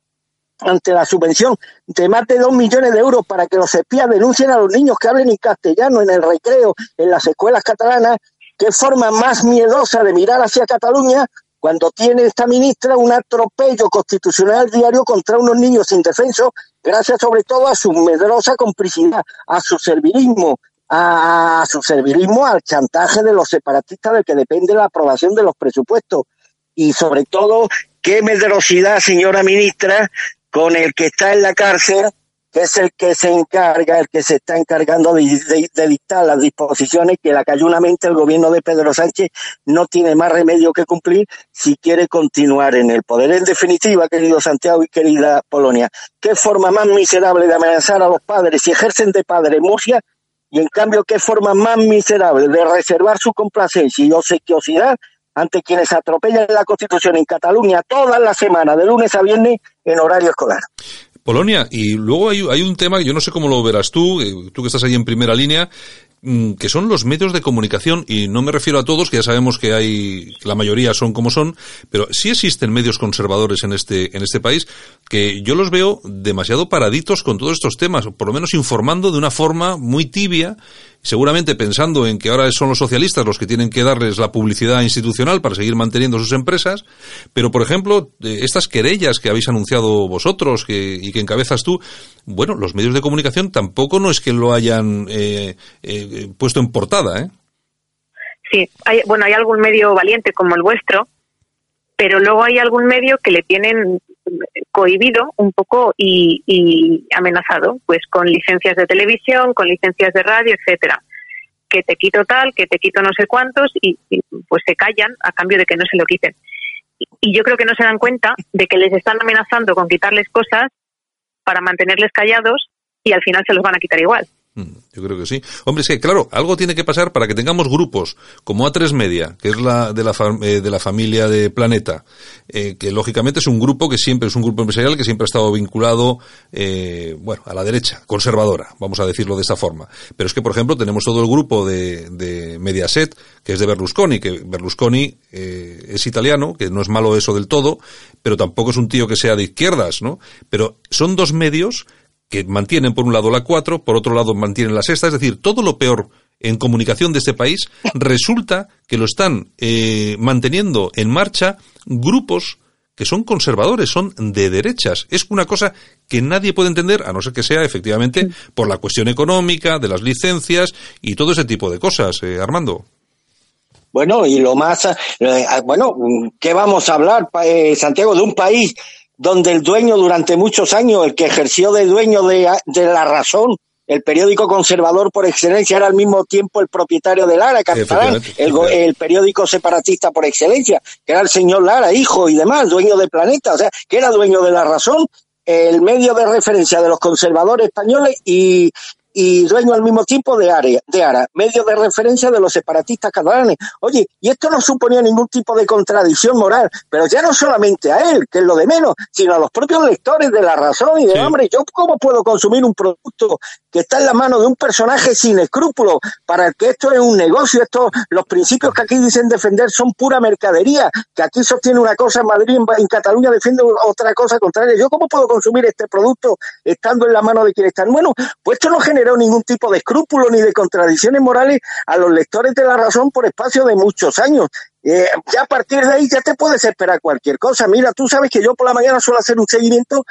ante la subvención de más de dos millones de euros para que los espías denuncien a los niños que hablen en castellano en el recreo, en las escuelas catalanas, qué forma más miedosa de mirar hacia Cataluña cuando tiene esta ministra un atropello constitucional diario contra unos niños indefensos, gracias sobre todo a su medrosa complicidad, a su servilismo, a, su servilismo al chantaje de los separatistas del que depende la aprobación de los presupuestos. Y sobre todo, qué medrosidad, señora ministra, con el que está en la cárcel que es el que se encarga, el que se está encargando de, dictar las disposiciones que la cayunamente el gobierno de Pedro Sánchez no tiene más remedio que cumplir si quiere continuar en el poder. En definitiva, querido Santiago y querida Polonia, ¿qué forma más miserable de amenazar a los padres si ejercen de padre Murcia? Y en cambio, ¿qué forma más miserable de reservar su complacencia y obsequiosidad ante quienes atropellan la Constitución en Cataluña todas las semanas, de lunes a viernes, en horario escolar? Polonia. Y luego hay, un tema, yo no sé cómo lo verás tú, eh, tú que estás ahí en primera línea, mm, que son los medios de comunicación, y no me refiero a todos, que ya sabemos que hay, la mayoría son como son, pero sí existen medios conservadores en este, en este país, que yo los veo demasiado paraditos con todos estos temas, por lo menos informando de una forma muy tibia, seguramente pensando en que ahora son los socialistas los que tienen que darles la publicidad institucional para seguir manteniendo sus empresas, pero por ejemplo, estas querellas que habéis anunciado vosotros y que encabezas tú, bueno, los medios de comunicación tampoco no es que lo hayan eh, eh, puesto en portada, ¿eh? Sí, hay, bueno, hay algún medio valiente como el vuestro, pero luego hay algún medio que le tienen cohibido un poco y, amenazado, pues con licencias de televisión, con licencias de radio, etcétera, que te quito tal, que te quito no sé cuántos y, pues se callan a cambio de que no se lo quiten. Y, yo creo que no se dan cuenta de que les están amenazando con quitarles cosas para mantenerles callados y al final se los van a quitar igual. Mm, yo creo que sí. Hombre, es que claro, algo tiene que pasar para que tengamos grupos como A3 Media, que es la de la, eh, de la familia de Planeta, eh, que lógicamente es un grupo que siempre es un grupo empresarial que siempre ha estado vinculado, eh, bueno, a la derecha, conservadora, vamos a decirlo de esta forma. Pero es que, por ejemplo, tenemos todo el grupo de, de Mediaset, que es de Berlusconi, que Berlusconi es italiano, que no es malo eso del todo, pero tampoco es un tío que sea de izquierdas, ¿no? Pero son dos medios que mantienen por un lado la 4, por otro lado mantienen la sexta, es decir, todo lo peor en comunicación de este país resulta que lo están eh, manteniendo en marcha grupos que son conservadores, son de derechas. Es una cosa que nadie puede entender, a no ser que sea efectivamente por la cuestión económica, de las licencias y todo ese tipo de cosas, eh, Armando. Bueno, y lo más, eh, bueno, ¿qué vamos a hablar, Santiago, de un país donde el dueño durante muchos años, el que ejerció de dueño de, La Razón, el periódico conservador por excelencia, era al mismo tiempo el propietario de Lara, catalán, el, periódico separatista por excelencia, que era el señor Lara, hijo y demás, dueño de Planeta, o sea, que era dueño de La Razón, el medio de referencia de los conservadores españoles y, y dueño al mismo tiempo de, área, de ARA, medio de referencia de los separatistas catalanes. Oye, y esto no suponía ningún tipo de contradicción moral, pero ya no solamente a él, que es lo de menos, sino a los propios lectores de la razón y de, hombre, ¿yo cómo puedo consumir un producto está en la mano de un personaje sin escrúpulos para el que esto es un negocio, esto, los principios que aquí dicen defender son pura mercadería, que aquí sostiene una cosa en Madrid, en, Cataluña defiende otra cosa contraria. ¿Yo cómo puedo consumir este producto estando en la mano de quien están? Bueno, pues esto no genera ningún tipo de escrúpulo ni de contradicciones morales a los lectores de la razón por espacio de muchos años. Eh, ya a partir de ahí ya te puedes esperar cualquier cosa. Mira, tú sabes que yo por la mañana suelo hacer un seguimiento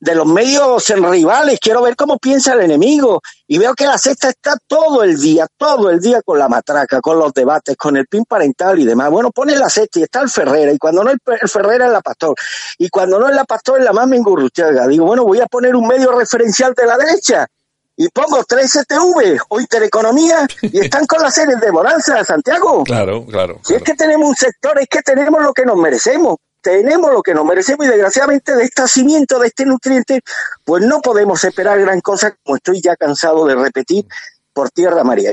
de los medios en rivales, quiero ver cómo piensa el enemigo. Y veo que la sexta está todo el día, todo el día con la matraca, con los debates, con el pin parental y demás. Bueno, pone la sexta y está el Ferrera, y cuando no el, Ferrera es la Pastor, y cuando no es la Pastor es la más Mengurruchaga. Digo, bueno, voy a poner un medio referencial de la derecha y pongo 3STV o Intereconomía y están con las series de Bonanza, Santiago. Claro, claro. Si es que tenemos un sector, es que tenemos lo que nos merecemos. Tenemos lo que nos merecemos y desgraciadamente de este nacimiento, de este nutriente, pues no podemos esperar gran cosa, como estoy ya cansado de repetir por tierra, María.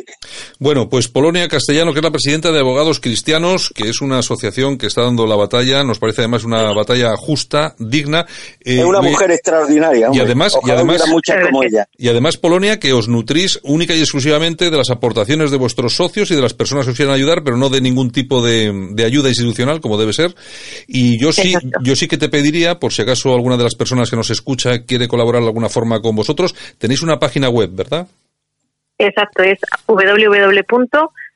Bueno, pues Polonia Castellano, que es la presidenta de Abogados Cristianos, que es una asociación que está dando la batalla, nos parece además una batalla justa, digna. Eh, es una mujer extraordinaria. Y además, y además, como ella. y además Polonia, que os nutrís única y exclusivamente de las aportaciones de vuestros socios y de las personas que os quieran ayudar, pero no de ningún tipo de, ayuda institucional, como debe ser. Y yo sí, yo sí que te pediría, por si acaso alguna de las personas que nos escucha quiere colaborar de alguna forma con vosotros, tenéis una página web, ¿verdad? Exacto, es www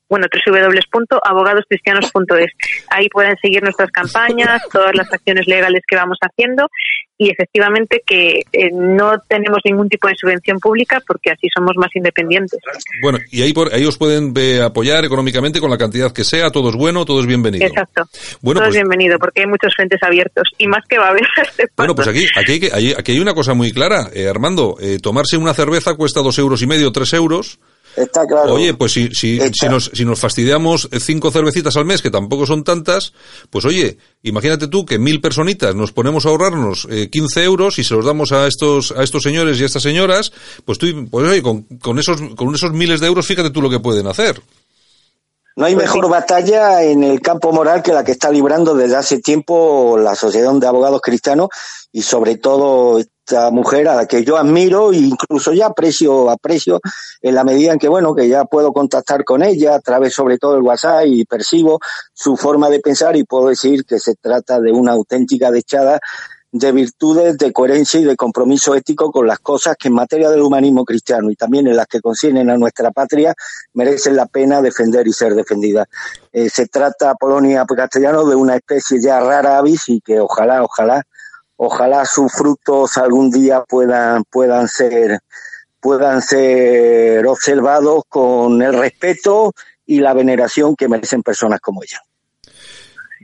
bueno, www.abogadoscristianos.es. Ahí pueden seguir nuestras campañas, todas las acciones legales que vamos haciendo y efectivamente que eh, no tenemos ningún tipo de subvención pública porque así somos más independientes. Bueno, y ahí, por, ahí os pueden apoyar económicamente con la cantidad que sea, todo es bueno, todo es bienvenido. Exacto. Bueno, todo es pues bienvenido porque hay muchos frentes abiertos y más que va a haber. bueno, pues aquí, aquí, hay, aquí hay una cosa muy clara, eh, Armando. Eh, tomarse una cerveza cuesta dos euros y medio, tres euros Está claro. Oye, pues si, si, si, nos, si nos fastidiamos cinco cervecitas al mes, que tampoco son tantas, pues oye, imagínate tú que mil personitas nos ponemos a ahorrarnos eh, 15 euros y se los damos a estos, a estos señores y a estas señoras, pues tú, pues oye, con, con esos, con esos miles de euros, fíjate tú lo que pueden hacer. No hay mejor batalla en el campo moral que la que está librando desde hace tiempo la Asociación de Abogados Cristianos y sobre todo mujer a la que yo admiro e incluso ya aprecio, aprecio en la medida en que, bueno, que ya puedo contactar con ella a través sobre todo del WhatsApp y percibo su forma de pensar y puedo decir que se trata de una auténtica dechada de virtudes, de coherencia y de compromiso ético con las cosas que en materia del humanismo cristiano y también en las que conciernen a nuestra patria merecen la pena defender y ser defendidas. Eh, se trata, Polonia castellano, de una especie ya rara avis y que ojalá, ojalá, ojalá sus frutos algún día puedan, puedan ser puedan ser observados con el respeto y la veneración que merecen personas como ella.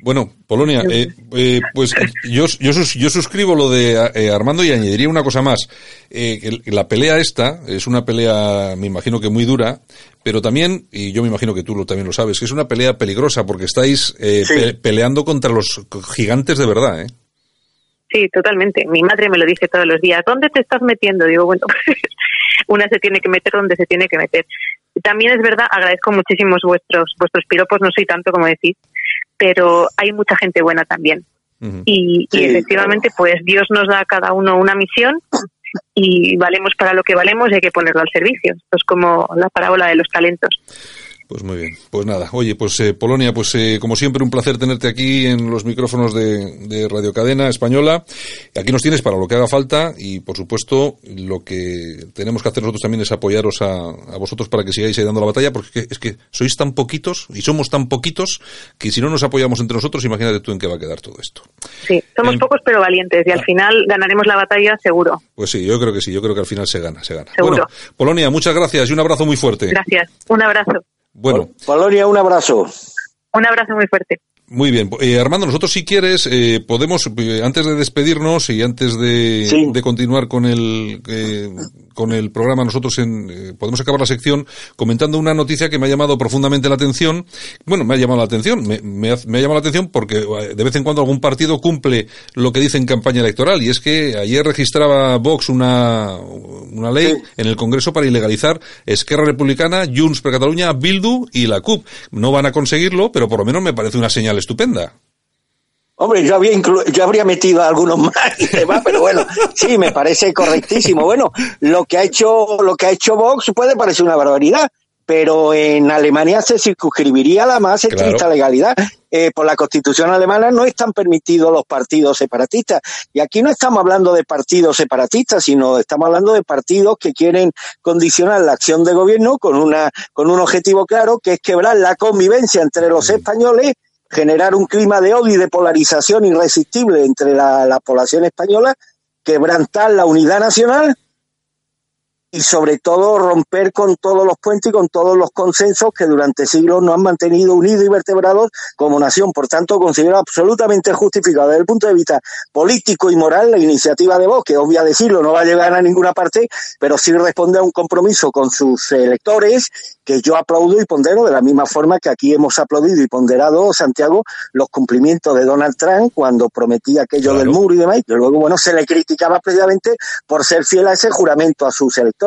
Bueno, Polonia, eh, eh, pues yo, yo, yo, suscribo lo de eh, Armando y añadiría una cosa más. que la pelea esta es una pelea, me imagino que muy dura, pero también, y yo me imagino que tú lo, también lo sabes, que es una pelea peligrosa porque estáis peleando contra los gigantes de verdad, ¿eh? Sí, totalmente. Mi madre me lo dice todos los días. ¿Dónde te estás metiendo? Digo, bueno, una se tiene que meter donde se tiene que meter. También es verdad, agradezco muchísimos vuestros vuestros piropos, no soy tanto como decís, pero hay mucha gente buena también. y, efectivamente, pues Dios nos da a cada uno una misión y valemos para lo que valemos y hay que ponerlo al servicio. Esto es como la parábola de los talentos. Pues muy bien. Pues nada. Oye, pues eh, Polonia, pues eh, como siempre un placer tenerte aquí en los micrófonos de, de, Radio Cadena Española. Aquí nos tienes para lo que haga falta y por supuesto lo que tenemos que hacer nosotros también es apoyaros a, a vosotros para que sigáis ahí dando la batalla porque es que sois tan poquitos y somos tan poquitos que si no nos apoyamos entre nosotros, imagínate tú en qué va a quedar todo esto. Sí, somos pocos pero valientes y al ah. final ganaremos la batalla seguro. Pues sí, yo creo que sí, yo creo que al final se gana, se gana. Seguro. Bueno, Polonia, muchas gracias y un abrazo muy fuerte. Gracias, un abrazo. Bueno. Valoria, un abrazo. Un abrazo muy fuerte. Muy bien. Eh, Armando, nosotros si quieres, eh, podemos, eh, antes de despedirnos y antes de, de continuar con el, eh, con el programa, nosotros en, eh, podemos acabar la sección comentando una noticia que me ha llamado profundamente la atención. Bueno, me ha llamado la atención. Me, me, ha, me ha llamado la atención porque de vez en cuando algún partido cumple lo que dice en campaña electoral. Y es que ayer registraba Vox una, una ley en el Congreso para ilegalizar Esquerra Republicana, Junts per Cataluña, Bildu y la CUP. No van a conseguirlo, pero por lo menos me parece una señal estupenda. Hombre, yo, había yo habría metido a algunos más y demás, pero bueno, sí, me parece correctísimo. Bueno, lo que ha hecho, lo que ha hecho Vox puede parecer una barbaridad, pero en Alemania se circunscribiría la más estricta legalidad. Eh, por la constitución alemana no están permitidos los partidos separatistas. Y aquí no estamos hablando de partidos separatistas, sino estamos hablando de partidos que quieren condicionar la acción de gobierno con, una, con un objetivo claro, que es quebrar la convivencia entre los mm. españoles generar un clima de odio y de polarización irresistible entre la, la población española, quebrantar la unidad nacional y sobre todo romper con todos los puentes y con todos los consensos que durante siglos nos han mantenido unidos y vertebrados como nación. Por tanto, considero absolutamente justificado desde el punto de vista político y moral la iniciativa de Vox, que obvia decirlo no va a llegar a ninguna parte, pero sí responde a un compromiso con sus electores que yo aplaudo y pondero de la misma forma que aquí hemos aplaudido y ponderado, Santiago, los cumplimientos de Donald Trump cuando prometía aquello del muro y demás, y luego, bueno, se le criticaba precisamente por ser fiel a ese juramento a sus electores.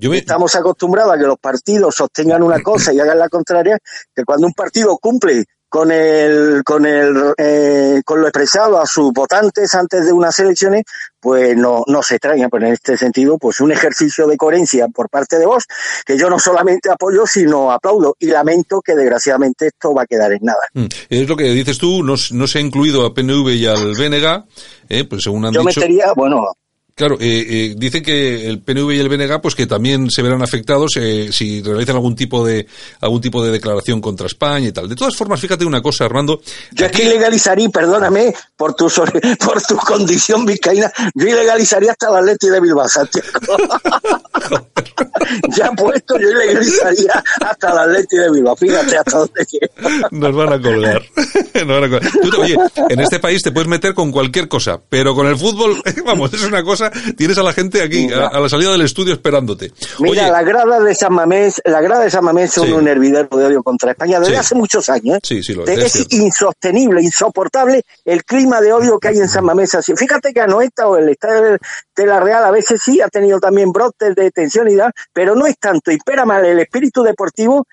Estamos acostumbrados a que los partidos sostengan una cosa y hagan la contraria, que cuando un partido cumple con el con el eh, con lo expresado a sus votantes antes de unas elecciones pues no no se extraña. Pues en este sentido pues un ejercicio de coherencia por parte de vos que yo no solamente apoyo sino aplaudo. Y lamento que desgraciadamente esto va a quedar en nada. Mm. es lo que dices tú no, no se ha incluido a PNV y al BNG eh, pues según han yo dicho metería bueno Claro, eh, eh, dicen que el PNV y el BNG, pues que también se verán afectados eh, si realizan algún tipo de algún tipo de declaración contra España y tal. De todas formas, fíjate una cosa, Armando. Yo aquí... ilegalizaría, perdóname por tu por tu condición vizcaína, yo ilegalizaría hasta la Leti de Bilbao, Santiago. ya puesto, yo ilegalizaría hasta la Leti de Bilbao. Fíjate hasta dónde. Nos van a colgar. Nos van a colgar. Tú, oye, en este país te puedes meter con cualquier cosa, pero con el fútbol, vamos, es una cosa tienes a la gente aquí, a, la salida del estudio esperándote. Mira, la grada de San Mamés, la grada de San Mamés son un hervidero de odio contra España desde hace muchos años. ¿eh? Sí, sí, lo es. Es insostenible, insoportable el clima de odio que hay en San Mamés. Así. Fíjate que Anoeta o el estadio de la Real a veces sí ha tenido también brotes de tensión y tal, pero no es tanto. Impera mal el espíritu deportivo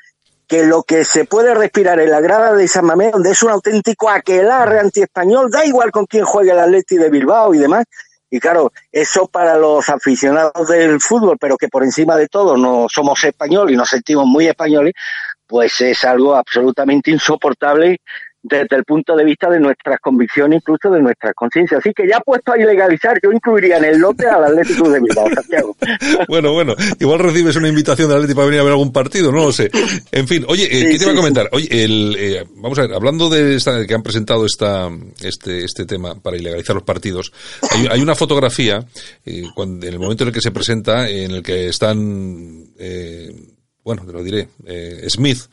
que lo que se puede respirar en la grada de San Mamés, donde es un auténtico aquelarre anti-español, da igual con quién juegue el Atleti de Bilbao y demás, y claro, eso para los aficionados del fútbol, pero que por encima de todo no somos españoles y nos sentimos muy españoles, pues es algo absolutamente insoportable desde el punto de vista de nuestras convicciones, incluso de nuestras conciencias. Así que ya puesto a ilegalizar, yo incluiría en el lote al Atlético de Bilbao, Santiago. bueno, bueno, igual recibes una invitación del Atlético para venir a ver algún partido, no lo sé. En fin, oye, eh, ¿qué te iba a comentar? Oye, el, eh, vamos a ver, hablando de esta, que han presentado esta, este, este tema para ilegalizar los partidos, hay, una fotografía, eh, cuando, en el momento en el que se presenta, en el que están, eh, bueno, te lo diré, eh, Smith,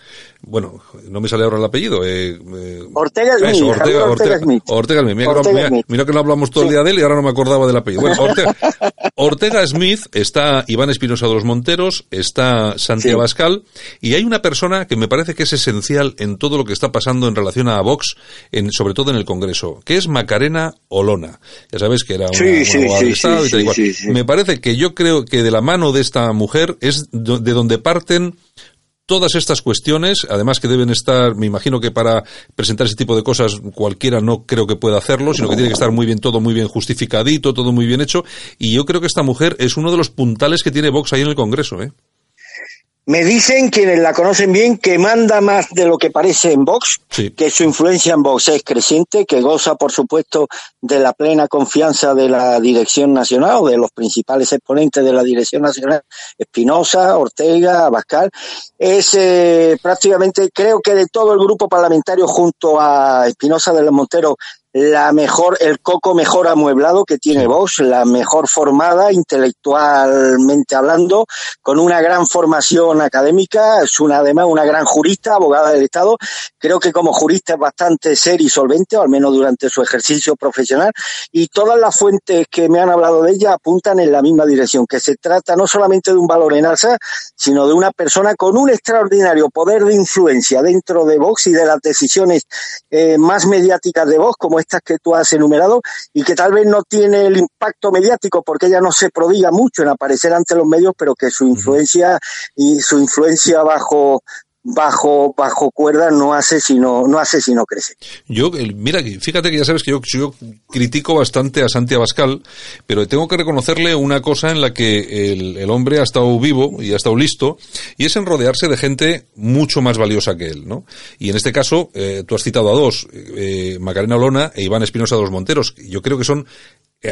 bueno, no me sale ahora el apellido. Eh, eh Ortega Smith. Ortega, Ortega, Smith. Ortega Smith. Mira, que no hablamos todo el día de él y ahora no me acordaba del apellido. Bueno, Ortega, Ortega Smith, está Iván Espinosa de los Monteros, está Santiago Bascal y hay una persona que me parece que es esencial en todo lo que está pasando en relación a Vox, en, sobre todo en el Congreso, que es Macarena Olona. Ya sabes que era una, abogada del Estado y tal igual. Me parece que yo creo que de la mano de esta mujer es de donde parten todas estas cuestiones, además que deben estar, me imagino que para presentar ese tipo de cosas cualquiera no creo que pueda hacerlo, sino que tiene que estar muy bien todo, muy bien justificadito, todo muy bien hecho, y yo creo que esta mujer es uno de los puntales que tiene Vox ahí en el Congreso, ¿eh? Me dicen quienes la conocen bien que manda más de lo que parece en Vox, que su influencia en Vox es creciente, que goza, por supuesto, de la plena confianza de la dirección nacional o de los principales exponentes de la dirección nacional, Espinosa, Ortega, Abascal. Es eh, prácticamente, creo que de todo el grupo parlamentario junto a Espinosa de los Monteros, la mejor, el coco mejor amueblado que tiene Vox, la mejor formada intelectualmente hablando, con una gran formación académica, es una además una gran jurista, abogada del Estado. Creo que como jurista es bastante serio y solvente, o al menos durante su ejercicio profesional, y todas las fuentes que me han hablado de ella apuntan en la misma dirección, que se trata no solamente de un valor en alza, sino de una persona con un extraordinario poder de influencia dentro de Vox y de las decisiones eh, más mediáticas de Vox, como estas que tú has enumerado y que tal vez no tiene el impacto mediático porque ella no se prodiga mucho en aparecer ante los medios, pero que su influencia y su influencia bajo bajo bajo cuerda no hace sino no hace sino crece. Yo mira, fíjate que ya sabes que yo, yo critico bastante a Santi Abascal, pero tengo que reconocerle una cosa en la que el, el, hombre ha estado vivo y ha estado listo y es en rodearse de gente mucho más valiosa que él, ¿no? Y en este caso eh, tú has citado a dos, eh, Macarena Olona e Iván Espinosa de los Monteros. Yo creo que son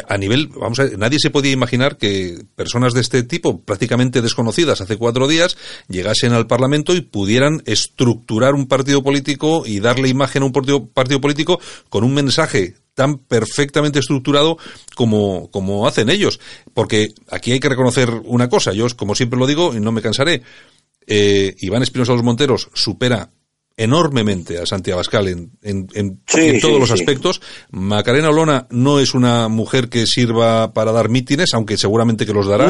a nivel, vamos a ver, nadie se podía imaginar que personas de este tipo, prácticamente desconocidas hace cuatro días, llegasen al Parlamento y pudieran estructurar un partido político y darle imagen a un partido, partido político con un mensaje tan perfectamente estructurado como, como hacen ellos. Porque aquí hay que reconocer una cosa, yo como siempre lo digo y no me cansaré, eh, Iván Espinosa Los Monteros supera enormemente a Santiago Abascal en, en, todos los aspectos. Macarena Olona no es una mujer que sirva para dar mítines, aunque seguramente que los dará,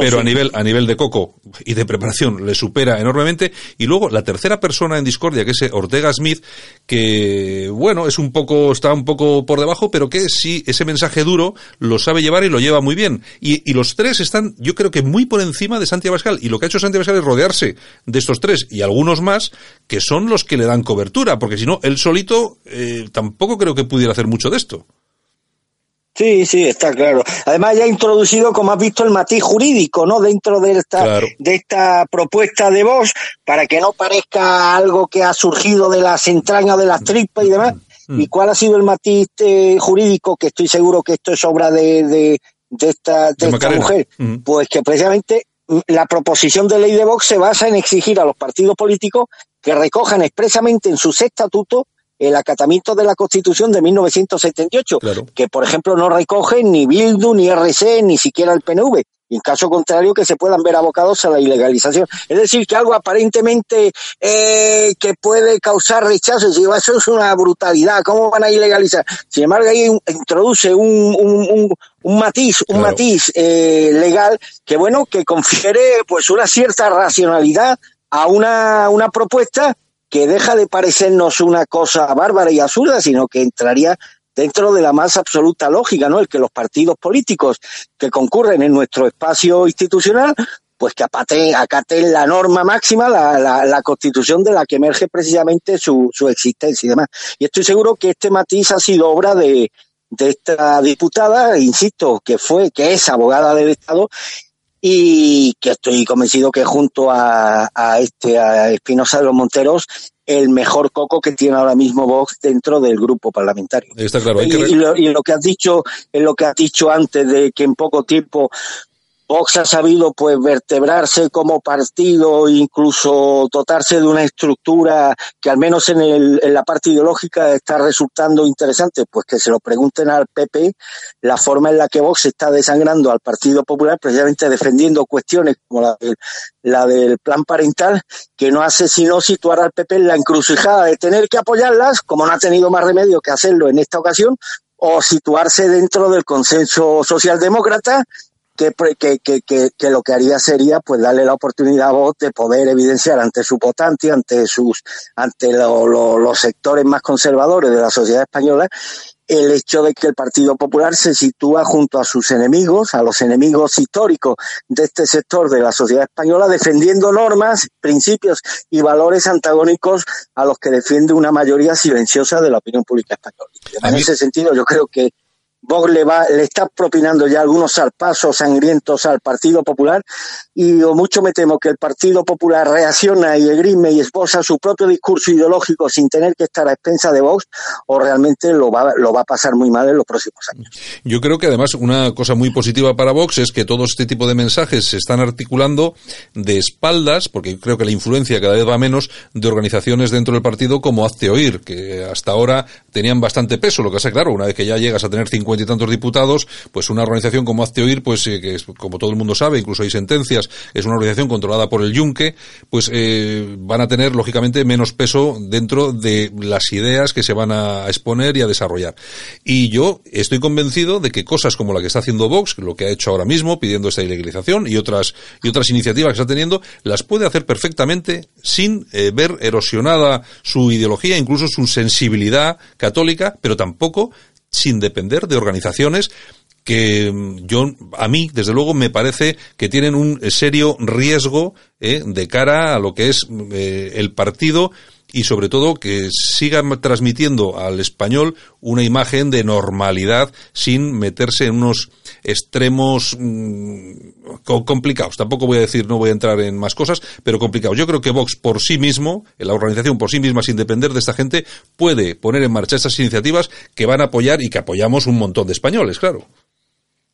pero a nivel a nivel de coco y de preparación le supera enormemente. Y luego la tercera persona en discordia, que es Ortega Smith, que bueno, es un poco está un poco por debajo, pero que sí ese mensaje duro lo sabe llevar y lo lleva muy bien. Y, y los tres están, yo creo que muy por encima de Santiago Abascal. Y lo que ha hecho Santiago Abascal es rodearse de estos tres y algunos más que son los que le dan cobertura, porque si no, él solito eh, tampoco creo que pudiera hacer mucho de esto. Sí, sí, está claro. Además ya ha introducido, como has visto, el matiz jurídico, ¿no? Dentro de esta, de esta propuesta de voz, para que no parezca algo que ha surgido de las entrañas de las tripas y demás. Mm. ¿Y cuál ha sido el matiz eh, jurídico? Que estoy seguro que esto es obra de, de, esta, de, esta mujer. Mm. Pues que precisamente la proposición de ley de Vox se basa en exigir a los partidos políticos que recojan expresamente en sus estatutos el acatamiento de la Constitución de 1978, que por ejemplo no recogen ni Bildu, ni RC, ni siquiera el PNV, y en caso contrario que se puedan ver abocados a la ilegalización. Es decir, que algo aparentemente eh, que puede causar rechazo, eso es una brutalidad, ¿cómo van a ilegalizar? Sin embargo, ahí introduce un, un, un, matiz, un matiz eh, legal que bueno, que confiere pues una cierta racionalidad a una, una propuesta que deja de parecernos una cosa bárbara y absurda, sino que entraría dentro de la más absoluta lógica, ¿no? El que los partidos políticos que concurren en nuestro espacio institucional, pues que acaten la norma máxima, la, la, la, constitución de la que emerge precisamente su, su existencia y demás. Y estoy seguro que este matiz ha sido obra de, de esta diputada, insisto, que fue, que es abogada del Estado y que estoy convencido que junto a, a este a Espinosa de los Monteros el mejor coco que tiene ahora mismo Vox dentro del grupo parlamentario. Está claro. y, lo, y, lo, que has dicho, lo que has dicho antes de que en poco tiempo Vox ha sabido pues vertebrarse como partido, incluso dotarse de una estructura que al menos en, el, en la parte ideológica está resultando interesante, pues que se lo pregunten al PP la forma en la que Vox está desangrando al Partido Popular, precisamente defendiendo cuestiones como la del, la del plan parental, que no hace sino situar al PP en la encrucijada de tener que apoyarlas, como no ha tenido más remedio que hacerlo en esta ocasión, o situarse dentro del consenso socialdemócrata que, que, que, que, lo que haría sería pues darle la oportunidad a vos de poder evidenciar ante su votante, ante sus, ante lo, lo, los sectores más conservadores de la sociedad española, el hecho de que el Partido Popular se sitúa junto a sus enemigos, a los enemigos históricos de este sector de la sociedad española, defendiendo normas, principios y valores antagónicos a los que defiende una mayoría silenciosa de la opinión pública española. En ese sentido, yo creo que Vox le, va, le está propinando ya algunos zarpazos sangrientos al Partido Popular y o mucho me temo que el Partido Popular reacciona y egrime y esposa su propio discurso ideológico sin tener que estar a expensa de Vox o realmente lo va, lo va a pasar muy mal en los próximos años. Yo creo que además una cosa muy positiva para Vox es que todo este tipo de mensajes se están articulando de espaldas, porque creo que la influencia cada vez va menos de organizaciones dentro del partido como Hazte Oír, que hasta ahora tenían bastante peso, lo que pasa claro, una vez que ya llegas a tener 50 y tantos diputados, pues una organización como Hazte Oír, pues eh, que es, como todo el mundo sabe, incluso hay sentencias, es una organización controlada por el Yunque, pues eh, van a tener lógicamente menos peso dentro de las ideas que se van a exponer y a desarrollar. Y yo estoy convencido de que cosas como la que está haciendo Vox, lo que ha hecho ahora mismo, pidiendo esta ilegalización y otras y otras iniciativas que está teniendo, las puede hacer perfectamente sin eh, ver erosionada su ideología, incluso su sensibilidad católica, pero tampoco sin depender de organizaciones que mm, yo a mí desde luego me parece que tienen un serio riesgo eh, de cara a lo que es eh, el partido y sobre todo que sigan transmitiendo al español una imagen de normalidad sin meterse en unos extremos mmm, complicados. Tampoco voy a decir, no voy a entrar en más cosas, pero complicados. Yo creo que Vox por sí mismo, la organización por sí misma, sin depender de esta gente, puede poner en marcha estas iniciativas que van a apoyar y que apoyamos un montón de españoles, claro.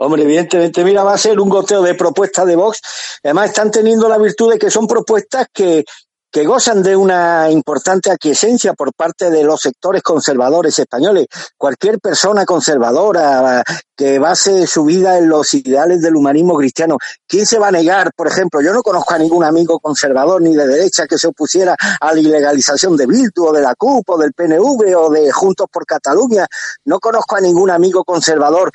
Hombre, evidentemente, mira, va a ser un goteo de propuestas de Vox. Además, están teniendo la virtud de que son propuestas que que gozan de una importante aquiescencia por parte de los sectores conservadores españoles. Cualquier persona conservadora que base su vida en los ideales del humanismo cristiano, ¿quién se va a negar? Por ejemplo, yo no conozco a ningún amigo conservador ni de derecha que se opusiera a la ilegalización de Bildu o de la CUP o del PNV o de Juntos por Cataluña. No conozco a ningún amigo conservador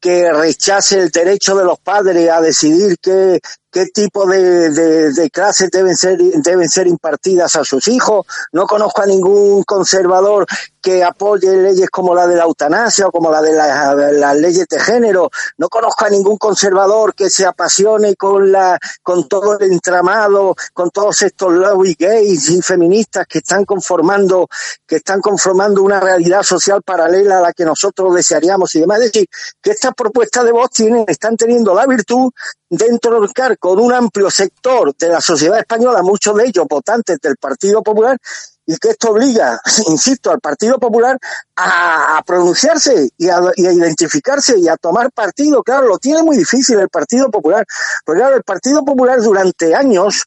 que rechace el derecho de los padres a decidir qué, qué tipo de, clases deben ser, deben ser impartidas a sus hijos. No conozco a ningún conservador que apoye leyes como la de la eutanasia o como la de las la leyes de género. No conozco a ningún conservador que se apasione con la, con todo el entramado, con todos estos lobby gays y feministas que están conformando, que están conformando una realidad social paralela a la que nosotros desearíamos y demás. Es decir, que estas propuestas de voz tienen, están teniendo la virtud de entroncar con un amplio sector de la sociedad española, muchos de ellos votantes del Partido Popular, y que esto obliga, insisto, al Partido Popular a, pronunciarse y a, identificarse y a tomar partido. Claro, lo tiene muy difícil el Partido Popular, porque claro, el Partido Popular durante años,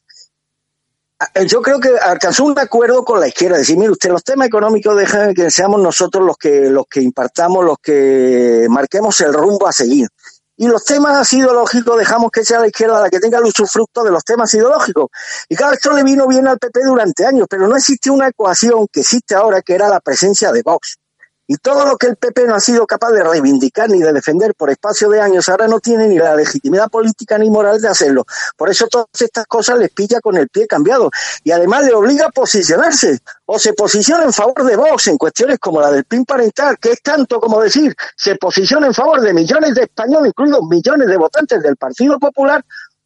yo creo que alcanzó un acuerdo con la izquierda, decir, mire usted, los temas económicos dejan que seamos nosotros los que, los que impartamos, los que marquemos el rumbo a seguir y los temas ideológicos dejamos que sea la izquierda la que tenga el usufructo de los temas ideológicos. Y claro, esto le vino bien al PP durante años, pero no existe una ecuación que existe ahora, que era la presencia de Vox. Y todo lo que el PP no ha sido capaz de reivindicar ni de defender por espacio de años, ahora no tiene ni la legitimidad política ni moral de hacerlo. Por eso todas estas cosas les pilla con el pie cambiado. Y además le obliga a posicionarse. O se posiciona en favor de Vox en cuestiones como la del PIN parental, que es tanto como decir, se posiciona en favor de millones de españoles, incluidos millones de votantes del Partido Popular,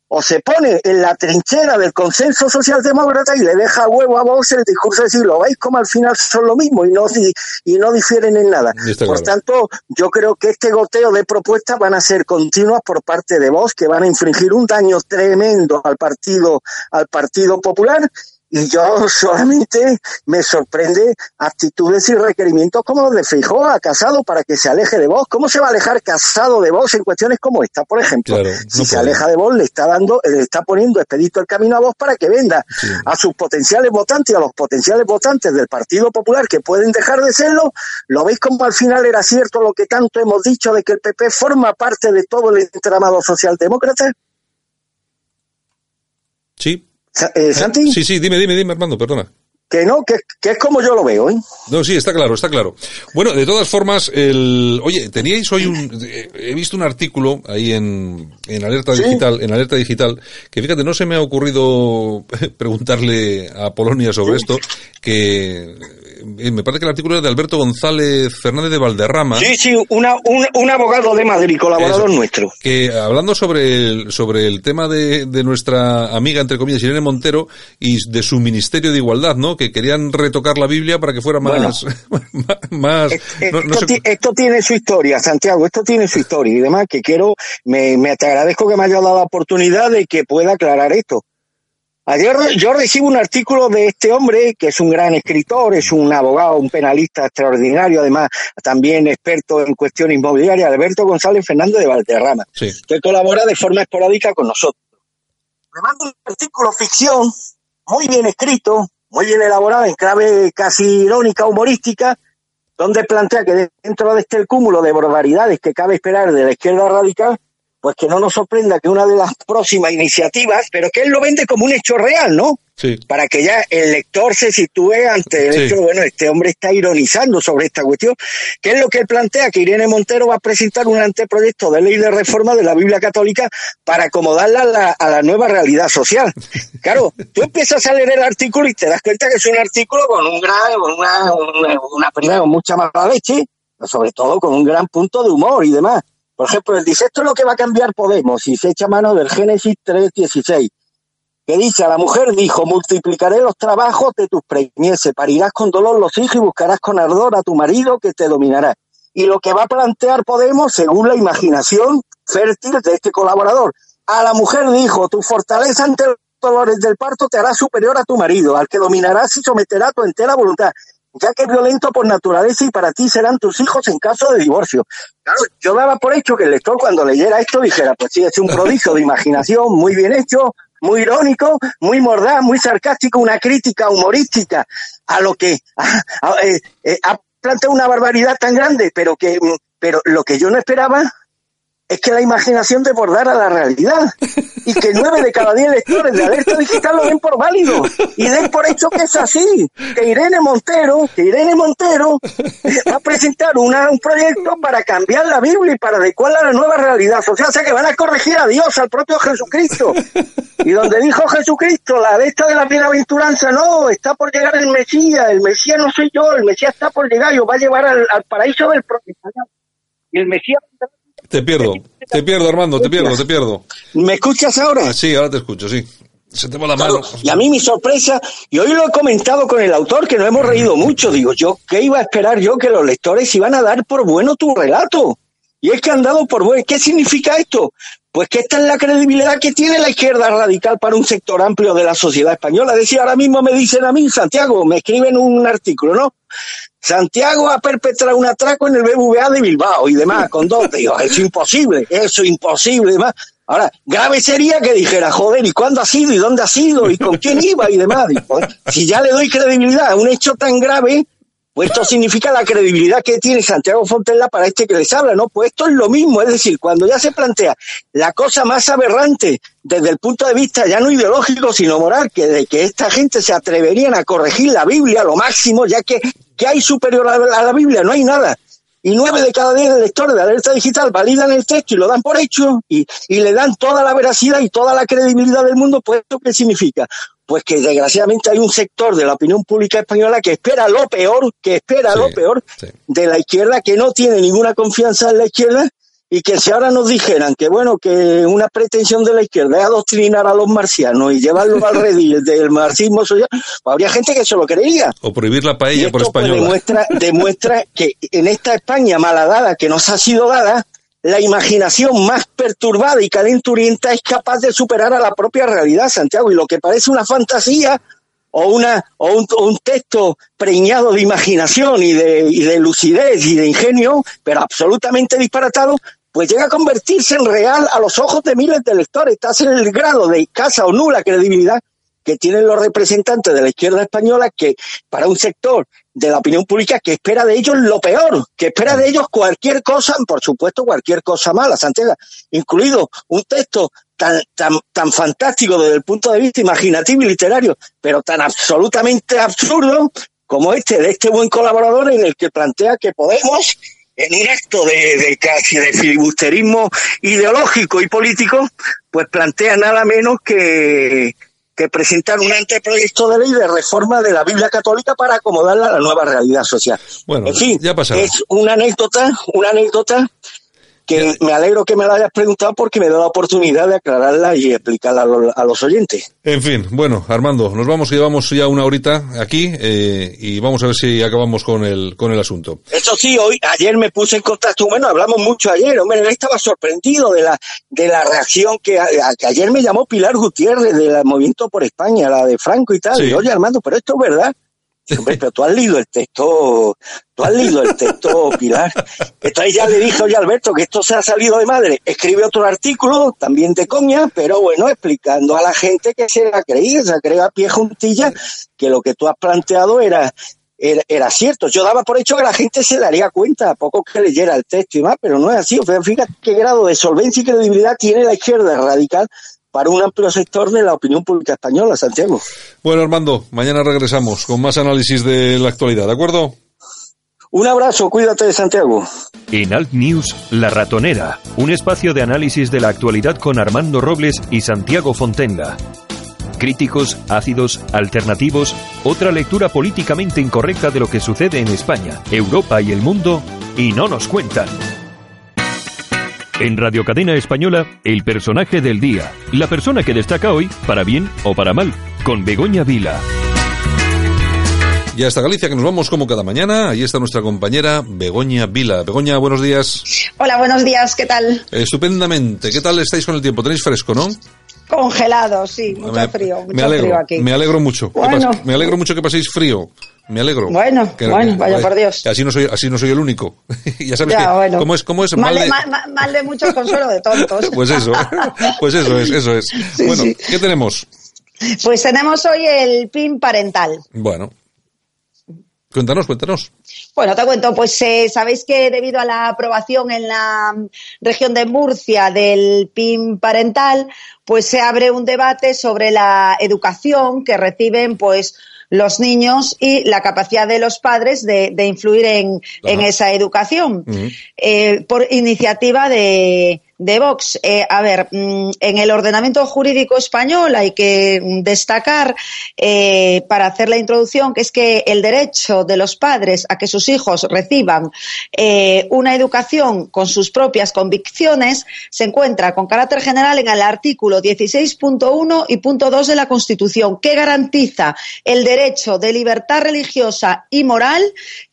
o se pone en la trinchera del consenso socialdemócrata y le deja huevo a vos el discurso de decir, lo veis como al final son lo mismo y no, y, no difieren en nada. Por tanto, yo creo que este goteo de propuestas van a ser continuas por parte de vos, que van a infringir un daño tremendo al partido, al Partido Popular y yo solamente me sorprende actitudes y requerimientos como los de Feijóo a Casado para que se aleje de vos. ¿Cómo se va a alejar Casado de vos en cuestiones como esta, por ejemplo? si se aleja de vos, le está dando, le está poniendo expedito el camino a vos para que venda a sus potenciales votantes y a los potenciales votantes del Partido Popular que pueden dejar de serlo. ¿Lo veis como al final era cierto lo que tanto hemos dicho de que el PP forma parte de todo el entramado socialdemócrata? Sí, eh, ¿Santi? Sí, sí, dime, dime, dime, Armando, perdona. Que no, que, es como yo lo veo, ¿eh? No, sí, está claro, está claro. Bueno, de todas formas, el, oye, teníais hoy un, he visto un artículo ahí en, en Alerta Digital, en Alerta Digital, que fíjate, no se me ha ocurrido preguntarle a Polonia sobre esto, que eh, me parece que el artículo es de Alberto González Fernández de Valderrama. Sí, sí, una, un, abogado de Madrid, colaborador nuestro. Que hablando sobre el, sobre el tema de, de nuestra amiga, entre comillas, Irene Montero, y de su Ministerio de Igualdad, ¿no? Que querían retocar la Biblia para que fuera más... más esto, tiene su historia, Santiago, esto tiene su historia y demás, que quiero, me, me te agradezco que me haya dado la oportunidad de que pueda aclarar esto. Ayer yo recibo un artículo de este hombre, que es un gran escritor, es un abogado, un penalista extraordinario, además también experto en cuestión inmobiliaria, Alberto González Fernández de Valderrama, que colabora de forma esporádica con nosotros. Me manda un artículo ficción, muy bien escrito, muy bien elaborado, en clave casi irónica, humorística, donde plantea que dentro de este cúmulo de barbaridades que cabe esperar de la izquierda radical, pues que no nos sorprenda que una de las próximas iniciativas, pero que él lo vende como un hecho real, ¿no? Sí. Para que ya el lector se sitúe ante el hecho, bueno, este hombre está ironizando sobre esta cuestión, que es lo que él plantea, que Irene Montero va a presentar un anteproyecto de ley de reforma de la Biblia católica para acomodarla a la, nueva realidad social. Claro, tú empiezas a leer el artículo y te das cuenta que es un artículo con un gran, una, una, una, una con mucha mala leche, sobre todo con un gran punto de humor y demás. Por ejemplo, él dice, esto es lo que va a cambiar Podemos y se echa mano del Génesis 3.16, que dice, a la mujer dijo, multiplicaré los trabajos de tus preñeces, parirás con dolor los hijos y buscarás con ardor a tu marido que te dominará. Y lo que va a plantear Podemos, según la imaginación fértil de este colaborador, a la mujer dijo, tu fortaleza ante los dolores del parto te hará superior a tu marido, al que dominarás y someterá tu entera voluntad ya que es violento por naturaleza y para ti serán tus hijos en caso de divorcio. Claro, yo daba por hecho que el lector cuando leyera esto dijera, pues sí, es un prodigio de imaginación, muy bien hecho, muy irónico, muy mordaz, muy sarcástico, una crítica humorística a lo que eh, eh, ha planteado una barbaridad tan grande, pero que pero lo que yo no esperaba es que la imaginación desbordara la realidad y que nueve de cada diez lectores de alerta digital lo den por válido y den por hecho que es así, que Irene Montero, que Irene Montero va a presentar una, un proyecto para cambiar la Biblia y para adecuarla a la nueva realidad social, o sea que van a corregir a Dios, al propio Jesucristo. Y donde dijo Jesucristo, la de esta de la bienaventuranza, no, está por llegar el Mesías, el Mesías no soy yo, el Mesías está por llegar y os va a llevar al, paraíso del profeta. Y el Mesías te pierdo, te pierdo, Armando, te pierdo, te pierdo. ¿Me escuchas ahora? Sí, ahora te escucho, sí. Se te va la mano. Y a mí mi sorpresa, y hoy lo he comentado con el autor, que nos hemos reído mucho, digo yo, ¿qué iba a esperar yo que los lectores iban a dar por bueno tu relato? Y es que han dado por bueno. ¿Qué significa esto? Pues que esta es la credibilidad que tiene la izquierda radical para un sector amplio de la sociedad española. Decía, ahora mismo me dicen a mí, Santiago, me escriben un artículo, ¿no? Santiago ha perpetrado un atraco en el BBVA de Bilbao y demás, con dos. Digo, es imposible, eso es imposible y demás. Ahora, grave sería que dijera, joder, ¿y cuándo ha sido? ¿Y dónde ha sido? ¿Y con quién iba? Y demás. si ya le doy credibilidad a un hecho tan grave, pues esto significa la credibilidad que tiene Santiago Fontella para este que les habla, ¿no? Pues esto es lo mismo, es decir, cuando ya se plantea la cosa más aberrante desde el punto de vista ya no ideológico, sino moral, que de que esta gente se atreverían a corregir la Biblia lo máximo, ya que ¿Qué hay superior a la, Biblia? No hay nada. Y nueve de cada diez lectores de alerta digital validan el texto y lo dan por hecho y, le dan toda la veracidad y toda la credibilidad del mundo. Pues ¿esto qué significa? Pues que desgraciadamente hay un sector de la opinión pública española que espera lo peor, que espera lo peor de la izquierda, que no tiene ninguna confianza en la izquierda y que si ahora nos dijeran que bueno que una pretensión de la izquierda es adoctrinar a los marcianos y llevarlos al redil del marxismo social, pues habría gente que se lo creería. O prohibir la paella por pues, español. demuestra, demuestra que en esta España malhadada que nos ha sido dada, la imaginación más perturbada y calenturienta es capaz de superar a la propia realidad, Santiago, y lo que parece una fantasía o, una, o un, texto preñado de imaginación y de, lucidez y de ingenio, pero absolutamente disparatado, pues llega a convertirse en real a los ojos de miles de lectores. Estás en el grado de escasa o nula credibilidad que tienen los representantes de la izquierda española que para un sector de la opinión pública que espera de ellos lo peor, que espera de ellos cualquier cosa, por supuesto cualquier cosa mala, Santiago, incluido un texto tan, tan, tan fantástico desde el punto de vista imaginativo y literario, pero tan absolutamente absurdo como este, de este buen colaborador en el que plantea que Podemos en un acto de, casi de filibusterismo ideológico y político, pues plantea nada menos que, que presentar un anteproyecto de ley de reforma de la Biblia católica para acomodarla a la nueva realidad social. Bueno, en fin, ya es una anécdota, una anécdota que me alegro que me lo hayas preguntado porque me da la oportunidad de aclararla y explicarla a, los oyentes. En fin, bueno, Armando, nos vamos, llevamos ya una horita aquí eh, y vamos a ver si acabamos con el, con el asunto. Eso sí, hoy, ayer me puse en contacto, bueno, hablamos mucho ayer, hombre, él estaba sorprendido de la, de la reacción que, que ayer me llamó Pilar Gutiérrez del Movimiento por España, la de Franco y tal. Y, Oye, Armando, pero esto es verdad. Hombre, pero tú has leído el texto, tú has leído el texto, Pilar. Entonces ya le dije, oye Alberto, que esto se ha salido de madre. Escribe otro artículo, también de coña, pero bueno, explicando a la gente que se la creía, se cree a pie juntilla, que lo que tú has planteado era, era, era, cierto. Yo daba por hecho que la gente se daría cuenta, a poco que leyera el texto y más, pero no es así. O sea, fíjate qué grado de solvencia y credibilidad tiene la izquierda radical para un amplio sector de la opinión pública española, Santiago. Bueno, Armando, mañana regresamos con más análisis de la actualidad, ¿de acuerdo? Un abrazo, cuídate de Santiago. En Alt News, La Ratonera, un espacio de análisis de la actualidad con Armando Robles y Santiago Fontenga. Críticos, ácidos, alternativos, otra lectura políticamente incorrecta de lo que sucede en España, Europa y el mundo, y no nos cuentan. En Radio Cadena Española, el personaje del día. La persona que destaca hoy, para bien o para mal, con Begoña Vila. Y hasta Galicia, que nos vamos como cada mañana. Ahí está nuestra compañera Begoña Vila. Begoña, buenos días. Hola, buenos días, ¿qué tal? Estupendamente. ¿Qué tal estáis con el tiempo? ¿Tenéis fresco, no? Congelado, sí, mucho frío. Mucho me alegro, frío aquí. me alegro mucho. Me alegro mucho que paséis frío. Me alegro. Bueno, bueno, vaya por Dios. Así no soy, así no soy el único. ya sabes que, ¿cómo es, cómo es? Mal, de, mal, de consuelo de tontos. pues eso, pues eso es, eso es. bueno, ¿qué tenemos? Pues tenemos hoy el PIN parental. Bueno. Cuéntanos, cuéntanos. Bueno, te cuento, pues eh, sabéis que debido a la aprobación en la región de Murcia del PIN parental, pues se abre un debate sobre la educación que reciben, pues, los niños y la capacidad de los padres de, influir en, esa educación. Eh, por iniciativa de, de Vox. Eh, a ver, mm, en el ordenamiento jurídico español hay que destacar, eh, para hacer la introducción, que es que el derecho de los padres a que sus hijos reciban eh, una educación con sus propias convicciones se encuentra con carácter general en el artículo 16.1 y punto 2 de la Constitución, que garantiza el derecho de libertad religiosa y moral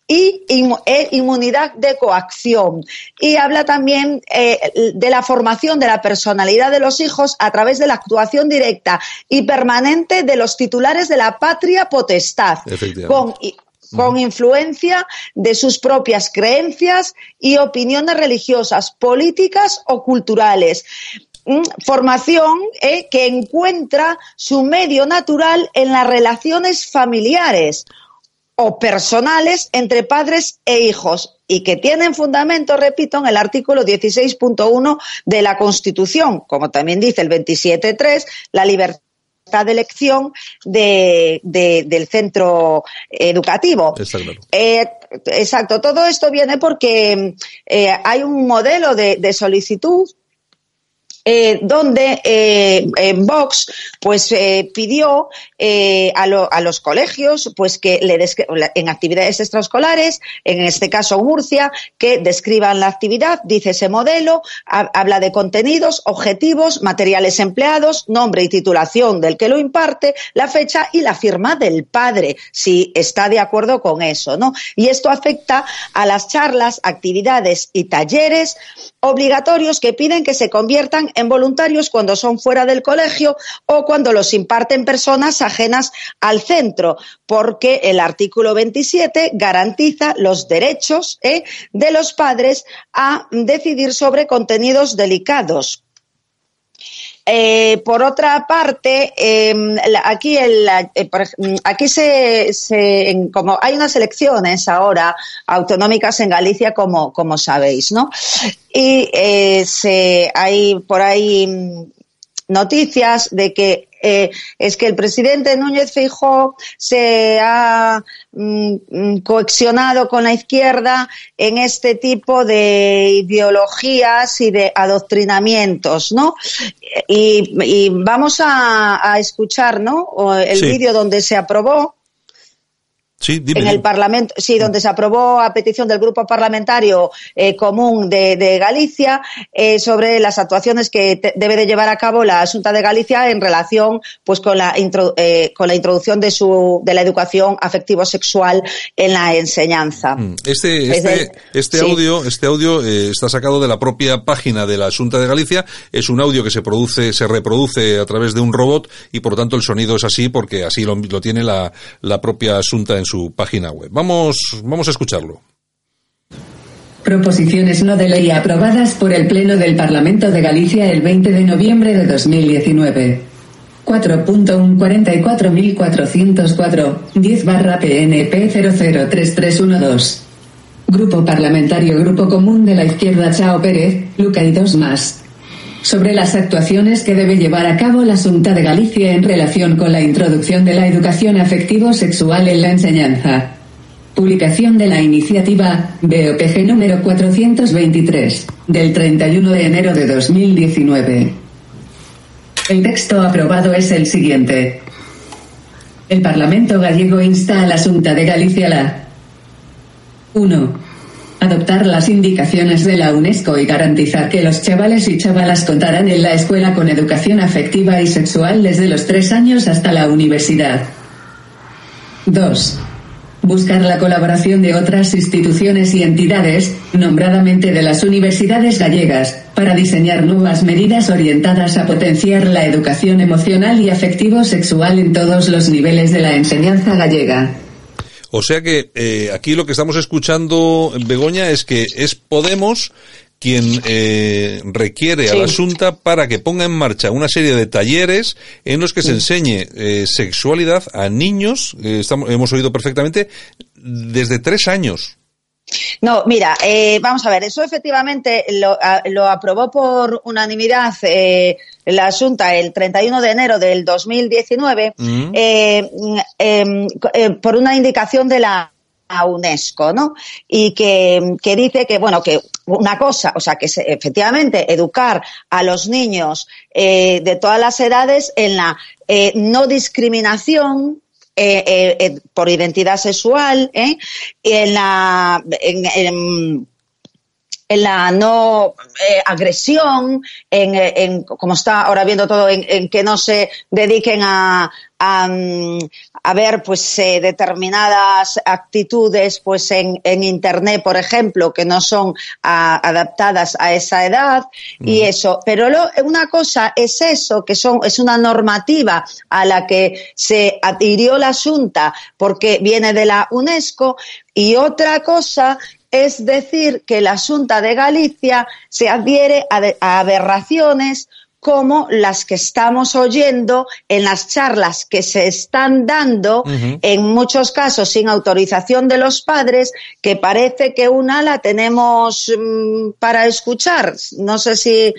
y e inmunidad de coacción. Y habla también eh, de la formación de la personalidad de los hijos a través de la actuación directa y permanente de los titulares de la patria potestad, con, con influencia de sus propias creencias y opiniones religiosas, políticas o culturales. Mm, formación eh, que encuentra su medio natural en las relaciones familiares o personales entre padres e hijos y que tienen fundamento, repito, en el artículo 16.1 de la Constitución, como también dice el 27.3, la libertad de elección de, del centro educativo. Eh, exacto. Todo esto viene porque eh, hay un modelo de, solicitud eh, donde eh, Vox pues eh, pidió eh, a, a, los colegios pues que le en actividades extraescolares, en este caso Murcia, que describan la actividad, dice ese modelo, habla de contenidos, objetivos, materiales empleados, nombre y titulación del que lo imparte, la fecha y la firma del padre, si está de acuerdo con eso, ¿no? Y esto afecta a las charlas, actividades y talleres obligatorios que piden que se conviertan en voluntarios cuando son fuera del colegio o cuando los imparten personas ajenas al centro, porque el artículo 27 garantiza los derechos ¿eh? de los padres a decidir sobre contenidos delicados eh, por otra parte, em, aquí, el, eh, aquí se, como hay unas elecciones ahora autonómicas en Galicia, como, como sabéis, ¿no? Y eh, se, hay por ahí mm, noticias de que eh, es que el presidente Núñez Feijóo se ha mm, mm, coexionado con la izquierda en este tipo de ideologías y de adoctrinamientos, ¿no? Y, vamos a, escuchar, ¿no? El vídeo donde se aprobó en el Parlamento, sí, donde se aprobó a petición del Grupo Parlamentario eh, Común de, Galicia eh, sobre las actuaciones que debe de llevar a cabo la Junta de Galicia en relación pues con la, eh, con la introducción de, su, de la educación afectivo-sexual en la enseñanza. Mm, este, este, este audio, este audio está sacado de la propia página de la Junta de Galicia. Es un audio que se produce, se reproduce a través de un robot y por lo tanto el sonido es así porque así lo, lo tiene la, la propia Junta en su su página web. Vamos, vamos a escucharlo. Proposiciones no de ley aprobadas por el Pleno del Parlamento de Galicia el 20 de noviembre de 2019. 4.144.404, 10 barra PNP 003312. Grupo Parlamentario Grupo Común de la Izquierda Chao Pérez, Luca y dos más sobre las actuaciones que debe llevar a cabo la Junta de Galicia en relación con la introducción de la educación afectivo-sexual en la enseñanza. Publicación de la iniciativa BOPG número 423, del 31 de enero de 2019. El texto aprobado es el siguiente. El Parlamento gallego insta a la Junta de Galicia la 1 adoptar las indicaciones de la UNESCO y garantizar que los chavales y chavalas contarán en la escuela con educación afectiva y sexual desde los tres años hasta la universidad. 2. Buscar la colaboración de otras instituciones y entidades, nombradamente de las universidades gallegas, para diseñar nuevas medidas orientadas a potenciar la educación emocional y afectivo-sexual en todos los niveles de la enseñanza gallega. O sea que eh, aquí lo que estamos escuchando, Begoña, es que es Podemos quien eh, requiere a la Junta para que ponga en marcha una serie de talleres en los que se enseñe eh, sexualidad a niños, estamos, hemos oído perfectamente, desde tres años. No, mira, eh, vamos a ver, eso efectivamente lo, lo aprobó por unanimidad eh, la Junta el 31 de enero del 2019 mm. eh, em, eh, por una indicación de la UNESCO, ¿no? Y que, que, dice que, bueno, que una cosa, o sea, que se, efectivamente educar a los niños eh, de todas las edades en la eh, no discriminación eh, eh, eh, por identidad sexual, ¿eh? en la en, en, en la no eh, agresión, en, en, como está ahora viendo todo, en, en que no se dediquen a, a, a ver pues eh, determinadas actitudes pues en, en, internet por ejemplo que no son a, adaptadas a esa edad mm. y eso pero lo, una cosa es eso que son es una normativa a la que se adhirió la Junta porque viene de la UNESCO y otra cosa es decir que la Junta de Galicia se adhiere a, a aberraciones como las que estamos oyendo en las charlas que se están dando, en muchos casos sin autorización de los padres, que parece que una la tenemos mm, para escuchar. No sé si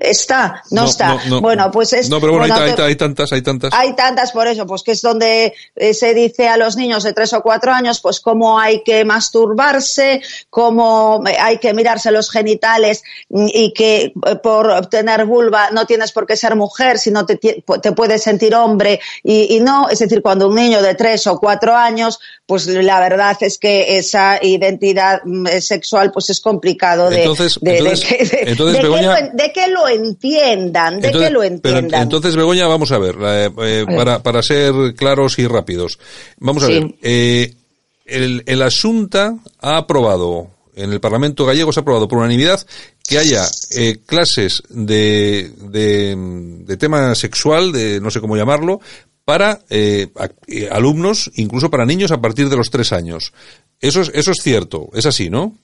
está, no, está. bueno, pues es. No, pero bueno, hay, tantas, hay tantas. Hay tantas por eso, pues que es donde eh, se dice a los niños de tres o cuatro años, pues cómo hay que masturbarse, cómo hay que mirarse los genitales y que eh, por tener vulva no tienes por qué ser mujer, sino te, te puedes sentir hombre y, no. Es decir, cuando un niño de tres o cuatro años, pues la verdad es que esa identidad mm, sexual pues es complicado de, que, lo, entiendan, de que lo entiendan. entonces, Begoña, vamos a ver, eh, eh, para, para ser claros y rápidos. Vamos a ver, eh, el, el Asunta ha aprobado en el Parlamento gallego se ha aprobado por unanimidad que haya eh, clases de, de, tema sexual, de no sé cómo llamarlo, para eh, eh, alumnos, incluso para niños a partir de los tres años. Eso es, eso es cierto, es así, ¿no?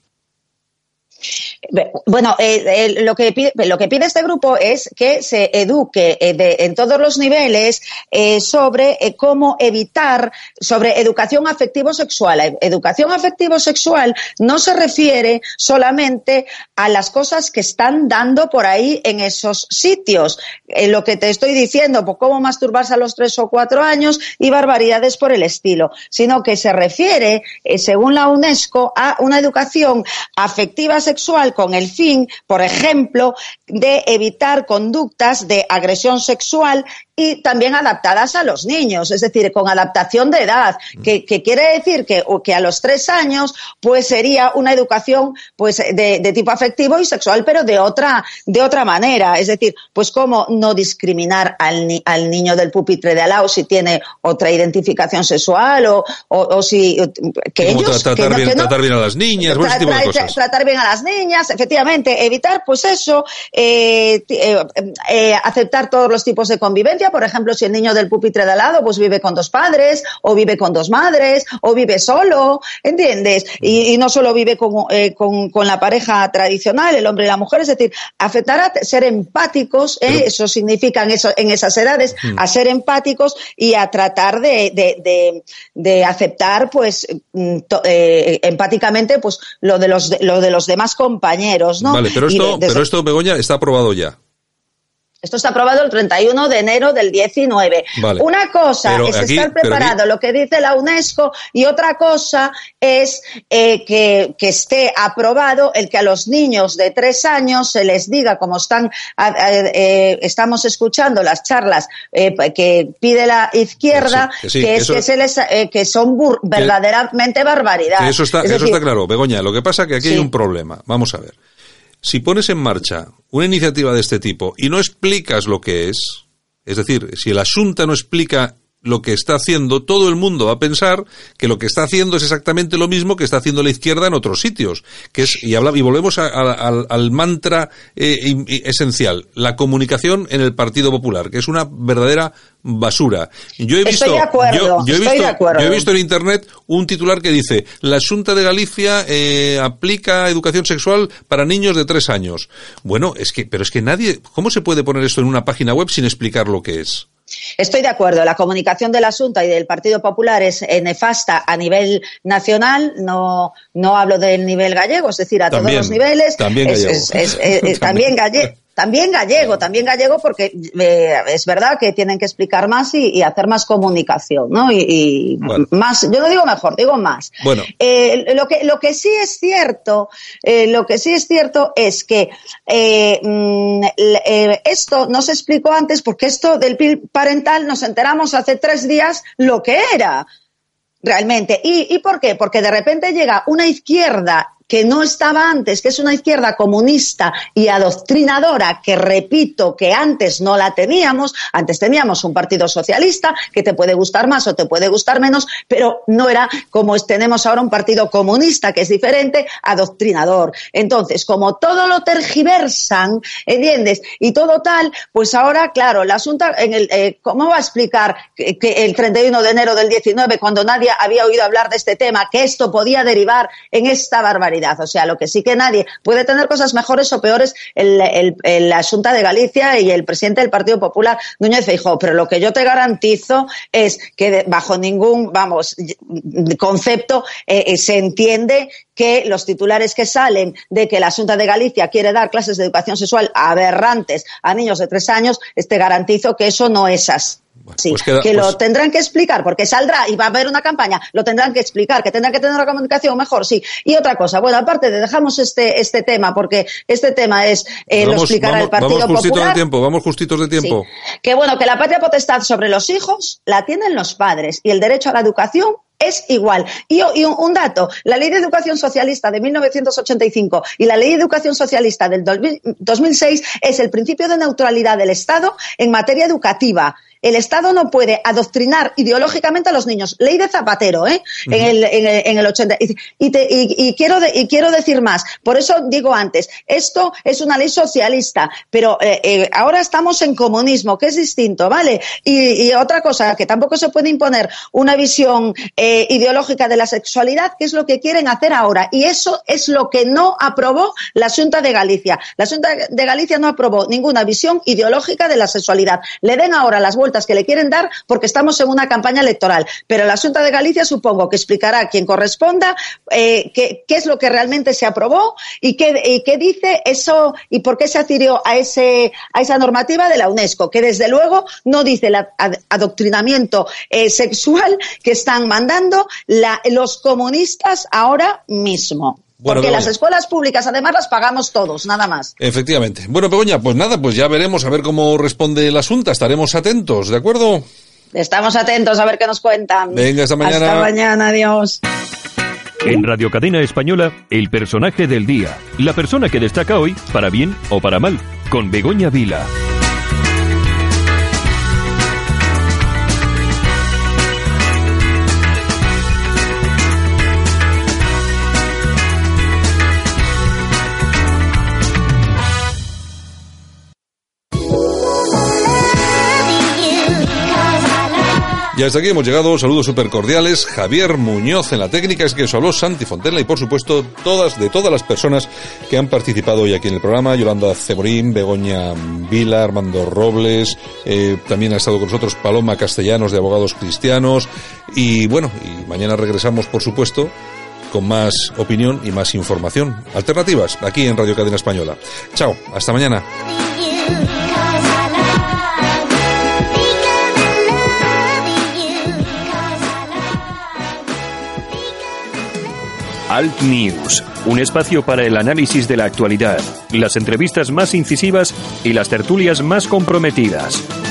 Bueno, eh, lo, que pide, lo que pide este grupo es que se eduque eh, en todos los niveles eh, sobre cómo evitar, sobre educación afectivo-sexual. Educación afectivo-sexual no se refiere solamente a las cosas que están dando por ahí en esos sitios. lo que te estoy diciendo, pues cómo masturbarse a los tres o cuatro años y barbaridades por el estilo, sino que se refiere, según la UNESCO, a una educación afectiva sexual con el fin, por ejemplo, de evitar conductas de agresión sexual y también adaptadas a los niños, es decir, con adaptación de edad, que, quiere decir que, que, a los tres años pues sería una educación pues de, tipo afectivo y sexual, pero de otra, de otra manera, es decir, pues cómo no discriminar al, al niño del pupitre de al lado si tiene otra identificación sexual o, o, si que ellos tratar, bien, tratar, bien, a las niñas, tratar bien a las niñas, efectivamente, evitar pues eso, eh, eh, eh, aceptar todos los tipos de convivencia por ejemplo, si el niño del pupitre de al lado pues vive con dos padres, o vive con dos madres, o vive solo, ¿entiendes? Y, no solo vive eh, con, con, la pareja tradicional, el hombre y la mujer, es decir, afectar a ser empáticos, eso significa en, eso, en esas edades, mm. a ser empáticos y a tratar de, de, de, aceptar, pues, mm, empáticamente, pues, lo de los, lo de los demás compañeros, ¿no? Vale, pero esto, pero esto, Begoña, está aprobado ya. Esto está aprobado el 31 de enero del 19. Una cosa es estar preparado, lo que dice la UNESCO, y otra cosa es eh, que, esté aprobado el que a los niños de tres años se les diga, como están, eh, estamos escuchando las charlas eh, que pide la izquierda, que, es que, se les, que son verdaderamente barbaridad. Eso está, eso está claro, Begoña. Lo que pasa es que aquí hay un problema. Vamos a ver si pones en marcha una iniciativa de este tipo y no explicas lo que es, es decir, si el asunto no explica lo que está haciendo, todo el mundo va a pensar que lo que está haciendo es exactamente lo mismo que está haciendo la izquierda en otros sitios. Que es, y, habla, y volvemos al mantra eh, esencial, la comunicación en el Partido Popular, que es una verdadera basura. Yo he visto, yo, he visto, yo he visto en internet un titular que dice la Junta de Galicia eh, aplica educación sexual para niños de tres años. Bueno, es que, pero es que nadie, ¿cómo se puede poner esto en una página web sin explicar lo que es? Estoy de acuerdo. La comunicación del asunto y del Partido Popular es eh, nefasta a nivel nacional. No, no hablo del nivel gallego, es decir, a todos los niveles. También gallego. Eh, también gallego. También gallego, también gallego porque eh, es verdad que tienen que explicar más y, hacer más comunicación, ¿no? Y, más, yo no digo mejor, digo más. Bueno. Eh, lo que lo que sí es cierto, eh, lo que sí es cierto es que mm, esto no se explicó antes porque esto del PIB parental nos enteramos hace tres días lo que era realmente. ¿Y, ¿Y por qué? Porque de repente llega una izquierda que no estaba antes, que es una izquierda comunista y adoctrinadora, que repito que antes no la teníamos, antes teníamos un partido socialista que te puede gustar más o te puede gustar menos, pero no era como tenemos ahora un partido comunista que es diferente, adoctrinador. Entonces, como todo lo tergiversan, ¿entiendes? Y todo tal, pues ahora, claro, la asunto, en el, eh, ¿cómo va a explicar que, que el 31 de enero del 19, cuando nadie había oído hablar de este tema, que esto podía derivar en esta barbaridad? O sea, lo que sí que nadie puede tener cosas mejores o peores el, el, Junta de Galicia y el presidente del Partido Popular, Núñez Feijóo, pero lo que yo te garantizo es que bajo ningún, vamos, concepto eh, eh, se entiende que los titulares que salen de que la Junta de Galicia quiere dar clases de educación sexual aberrantes a niños de tres años, te garantizo que eso no es así. Sí, pues que lo pues tendrán que explicar, porque saldrá y va a haber una campaña, lo tendrán que explicar, que tendrán que tener una comunicación mejor, sí. Y otra cosa, bueno, aparte de dejamos este, este tema, porque este tema es, eh, lo explicará el Partido vamos justitos de tiempo, vamos justitos de tiempo. Que bueno, que la patria potestad sobre los hijos la tienen los padres y el derecho a la educación es igual. Y, y un, un, dato, la Ley de Educación Socialista de 1985 y la Ley de Educación Socialista del 2006 es el principio de neutralidad del Estado en materia educativa. El Estado no puede adoctrinar ideológicamente a los niños. Ley de Zapatero, ¿eh? Uh -huh. en, el, en, el, en, el, 80. Y, te, y, y quiero de, y quiero decir más. Por eso digo antes, esto es una ley socialista, pero eh, eh, ahora estamos en comunismo, que es distinto, ¿vale? Y, otra cosa, que tampoco se puede imponer una visión eh, ideológica de la sexualidad, que es lo que quieren hacer ahora. Y eso es lo que no aprobó la Junta de Galicia. La Junta de Galicia no aprobó ninguna visión ideológica de la sexualidad. Le den ahora las vueltas que le quieren dar porque estamos en una campaña electoral. Pero la Junta de Galicia supongo que explicará a quien corresponda eh, qué, es lo que realmente se aprobó y qué, dice eso y por qué se adhirió a, ese, a esa normativa de la UNESCO, que desde luego no dice el adoctrinamiento eh, sexual que están mandando los comunistas ahora mismo. Bueno, Porque Begoña. las escuelas públicas, además, las pagamos todos, nada más. Efectivamente. Bueno, Begoña, pues nada, pues ya veremos a ver cómo responde el asunto. Estaremos atentos, ¿de acuerdo? Estamos atentos a ver qué nos cuentan. Venga, hasta mañana. Hasta mañana, adiós. En Radio Cadena Española, el personaje del día. La persona que destaca hoy, para bien o para mal, con Begoña Vila. Y hasta aquí hemos llegado. Saludos súper cordiales. Javier Muñoz en la técnica. Es que os habló Santi Fontella y, por supuesto, todas, de todas las personas que han participado hoy aquí en el programa. Yolanda Cemorín, Begoña Vila, Armando Robles. Eh, también ha estado con nosotros Paloma Castellanos de Abogados Cristianos. Y bueno, y mañana regresamos, por supuesto, con más opinión y más información. Alternativas, aquí en Radio Cadena Española. Chao, hasta mañana. Alt News, un espacio para el análisis de la actualidad, las entrevistas más incisivas y las tertulias más comprometidas.